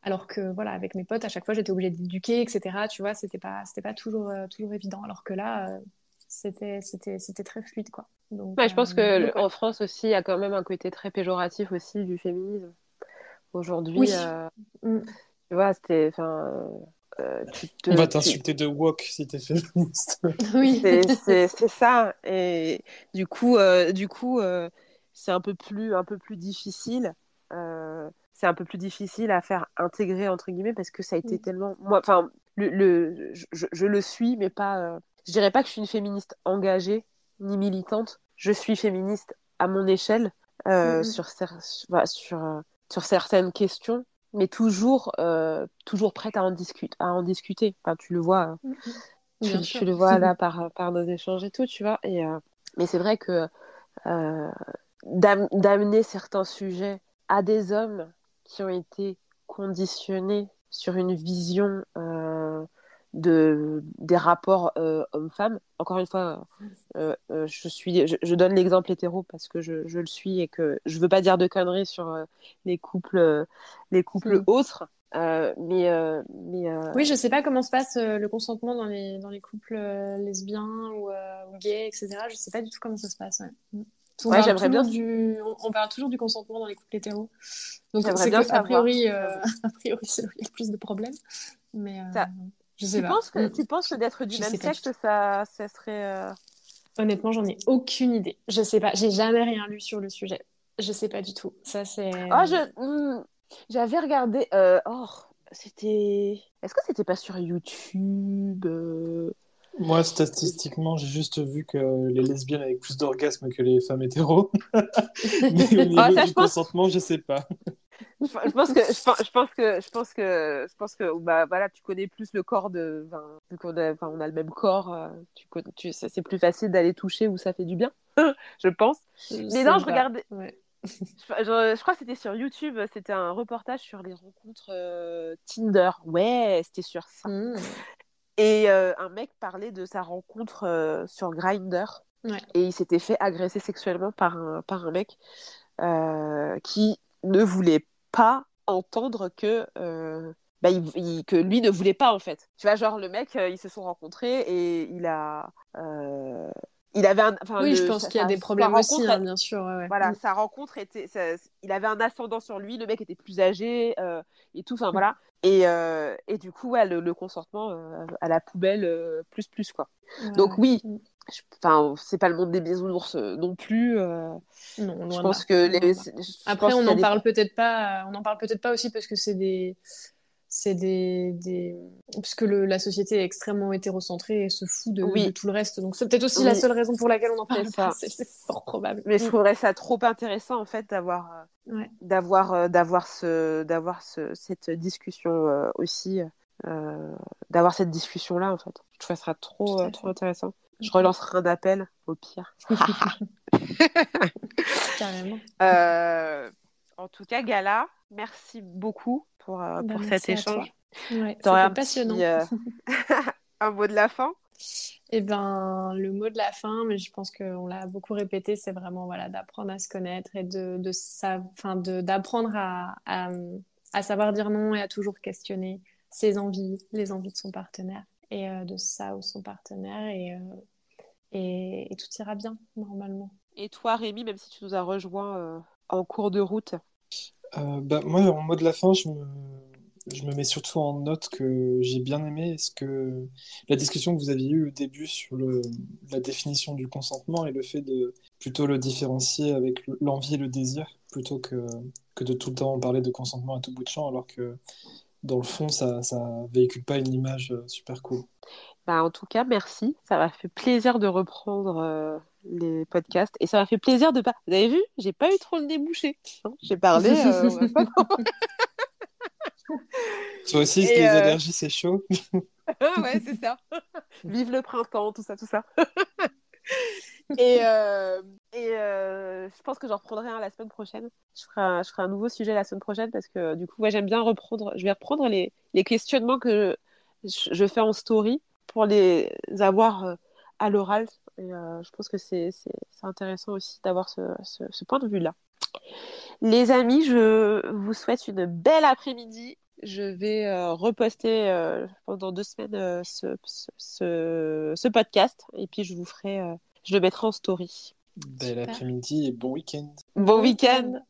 alors que, voilà, avec mes potes, à chaque fois, j'étais obligée d'éduquer, etc. Tu vois, c'était pas, c'était pas toujours, euh, toujours évident. Alors que là, euh, c'était, c'était, c'était très fluide, quoi. Donc, je pense que en France aussi, il y a quand même un côté très péjoratif aussi du féminisme. Aujourd'hui, oui. mm. tu vois, c'était, enfin. On va t'insulter de woke si t'es féministe. *laughs* oui, c'est ça. Et du coup, du coup c'est un peu plus un peu plus difficile euh, c'est un peu plus difficile à faire intégrer entre guillemets parce que ça a été tellement moi enfin le, le je, je, le suis mais pas euh... je dirais pas que je suis une féministe engagée ni militante. Je suis féministe à mon échelle euh, mm. sur sur sur, euh, sur certaines questions mais toujours toujours prête à en discuter à en discuter. Enfin tu le vois mm, tu, tu, le vois là *laughs* par par nos échanges et tout tu vois et mais c'est vrai que d'amener certains sujets à des hommes qui ont été conditionnés sur une vision euh, de, des rapports euh, hommes-femmes. Encore une fois, euh, je, suis, je, donne l'exemple hétéro parce que je, je, le suis et que je veux pas dire de conneries sur les couples, les couples mm. autres. mais, mais Oui, je sais pas comment se passe le consentement dans les, dans les couples lesbiens ou, gays, etc. Je sais pas du tout comment ça se passe. Mm. On, ouais, parle bien. Du... On parle toujours du consentement dans les couples hétéros. Donc, c'est bien *laughs* a priori, euh... a priori, il y a plus de problèmes. Mais euh... je sais tu pas. Penses que, mm. tu penses que d'être du je même sexe, ça, ça serait. Euh... Honnêtement, j'en ai aucune idée. Je sais pas. J'ai jamais rien lu sur le sujet. Je sais pas du tout. Ça, c'est. Oh, je. Mm, j'avais regardé. Euh... Oh, c'était. Est-ce que c'était pas sur YouTube euh, moi, statistiquement, j'ai juste vu que les lesbiennes avaient plus d'orgasmes que les femmes hétéros. *laughs* Mais au niveau ah, du consentement, je sais pas. je pense que je pense, que je pense que je pense que bah voilà tu connais plus le corps de vu qu'on a, on a le même corps euh, tu, tu c'est plus facile d'aller toucher où ça fait du bien *laughs* je pense mais non je regardais je, crois que c'était sur YouTube c'était un reportage sur les rencontres euh, Tinder ouais c'était sur ça mmh. Et euh, un mec parlait de sa rencontre sur Grinder et il s'était fait agresser sexuellement par un par un mec qui ne voulait pas entendre que euh, bah, il, que lui ne voulait pas en fait. Tu vois, genre le mec, euh, ils se sont rencontrés et il a, euh, il avait un. Oui, je pense qu'il y a des problèmes aussi, hein, bien sûr. Voilà, mm. sa rencontre était, il avait un ascendant sur lui. Le mec était plus âgé et tout. Enfin mm. voilà. Et, et du coup, ouais, le, consentement à la poubelle, plus plus quoi. Donc oui, enfin c'est pas le monde des bisounours euh, non plus euh, non, je pense que les, après on n'en parle peut-être pas on en parle peut-être pas aussi parce que c'est des c'est des, des... parce que le, la société est extrêmement hétérocentrée et se fout de, de tout le reste. Donc c'est peut-être aussi la seule raison pour laquelle on en parle pas. *laughs* C'est fort probable. Mais je trouverais ça trop intéressant en fait d'avoir euh, d'avoir d'avoir ce d'avoir ce, cette discussion aussi d'avoir cette discussion là en fait. Je trouve ça trop trop intéressant. Je relancerai un appel, au pire. *laughs* *laughs* Carrément. Euh, en tout cas, Gala, merci beaucoup pour, euh, bah, pour cet échange. Ouais, C'était passionnant. Euh, *laughs* *laughs* un mot de la fin? Eh ben, le mot de la fin, mais je pense qu'on l'a beaucoup répété, c'est vraiment voilà, d'apprendre à se connaître et de, de, d'apprendre à, à, à, savoir dire non et à toujours questionner ses envies, les envies de son partenaire et de ça ou son partenaire. Et, et, tout ira bien normalement. Et toi, Rémi, même si tu nous as rejoint euh, en cours de route euh, bah, Moi, en mot de la fin, je me, je me mets surtout en note que j'ai bien aimé ce que la discussion que vous aviez eue au début sur le, la définition du consentement et le fait de plutôt le différencier avec l'envie et le désir plutôt que, que de tout le temps parler de consentement à tout bout de champ alors que dans le fond ça, ça véhicule pas une image euh, super cool. Bah, en tout cas, merci. Ça m'a fait plaisir de reprendre euh, les podcasts. Et ça m'a fait plaisir de pas. Vous avez vu J'ai pas eu trop le nez bouché. Hein. J'ai parlé. Euh, *laughs* *laughs* Toi aussi, les euh, allergies, c'est chaud. *laughs* ouais, c'est ça. Vive le printemps, tout ça, tout ça. et, et je pense que j'en reprendrai un la semaine prochaine. Je ferai, un, je ferai un nouveau sujet la semaine prochaine parce que du coup, ouais, j'aime bien reprendre. Je vais reprendre les, les questionnements que je fais en story pour les avoir euh, à l'oral. Et euh, je pense que c'est intéressant aussi d'avoir ce, ce, point de vue-là. Les amis, je vous souhaite une belle après-midi. Je vais euh, reposter pendant deux semaines ce, ce, ce, podcast et puis je vous ferai, je le mettrai en story. Bel après-midi et bon week-end. Bon week-end.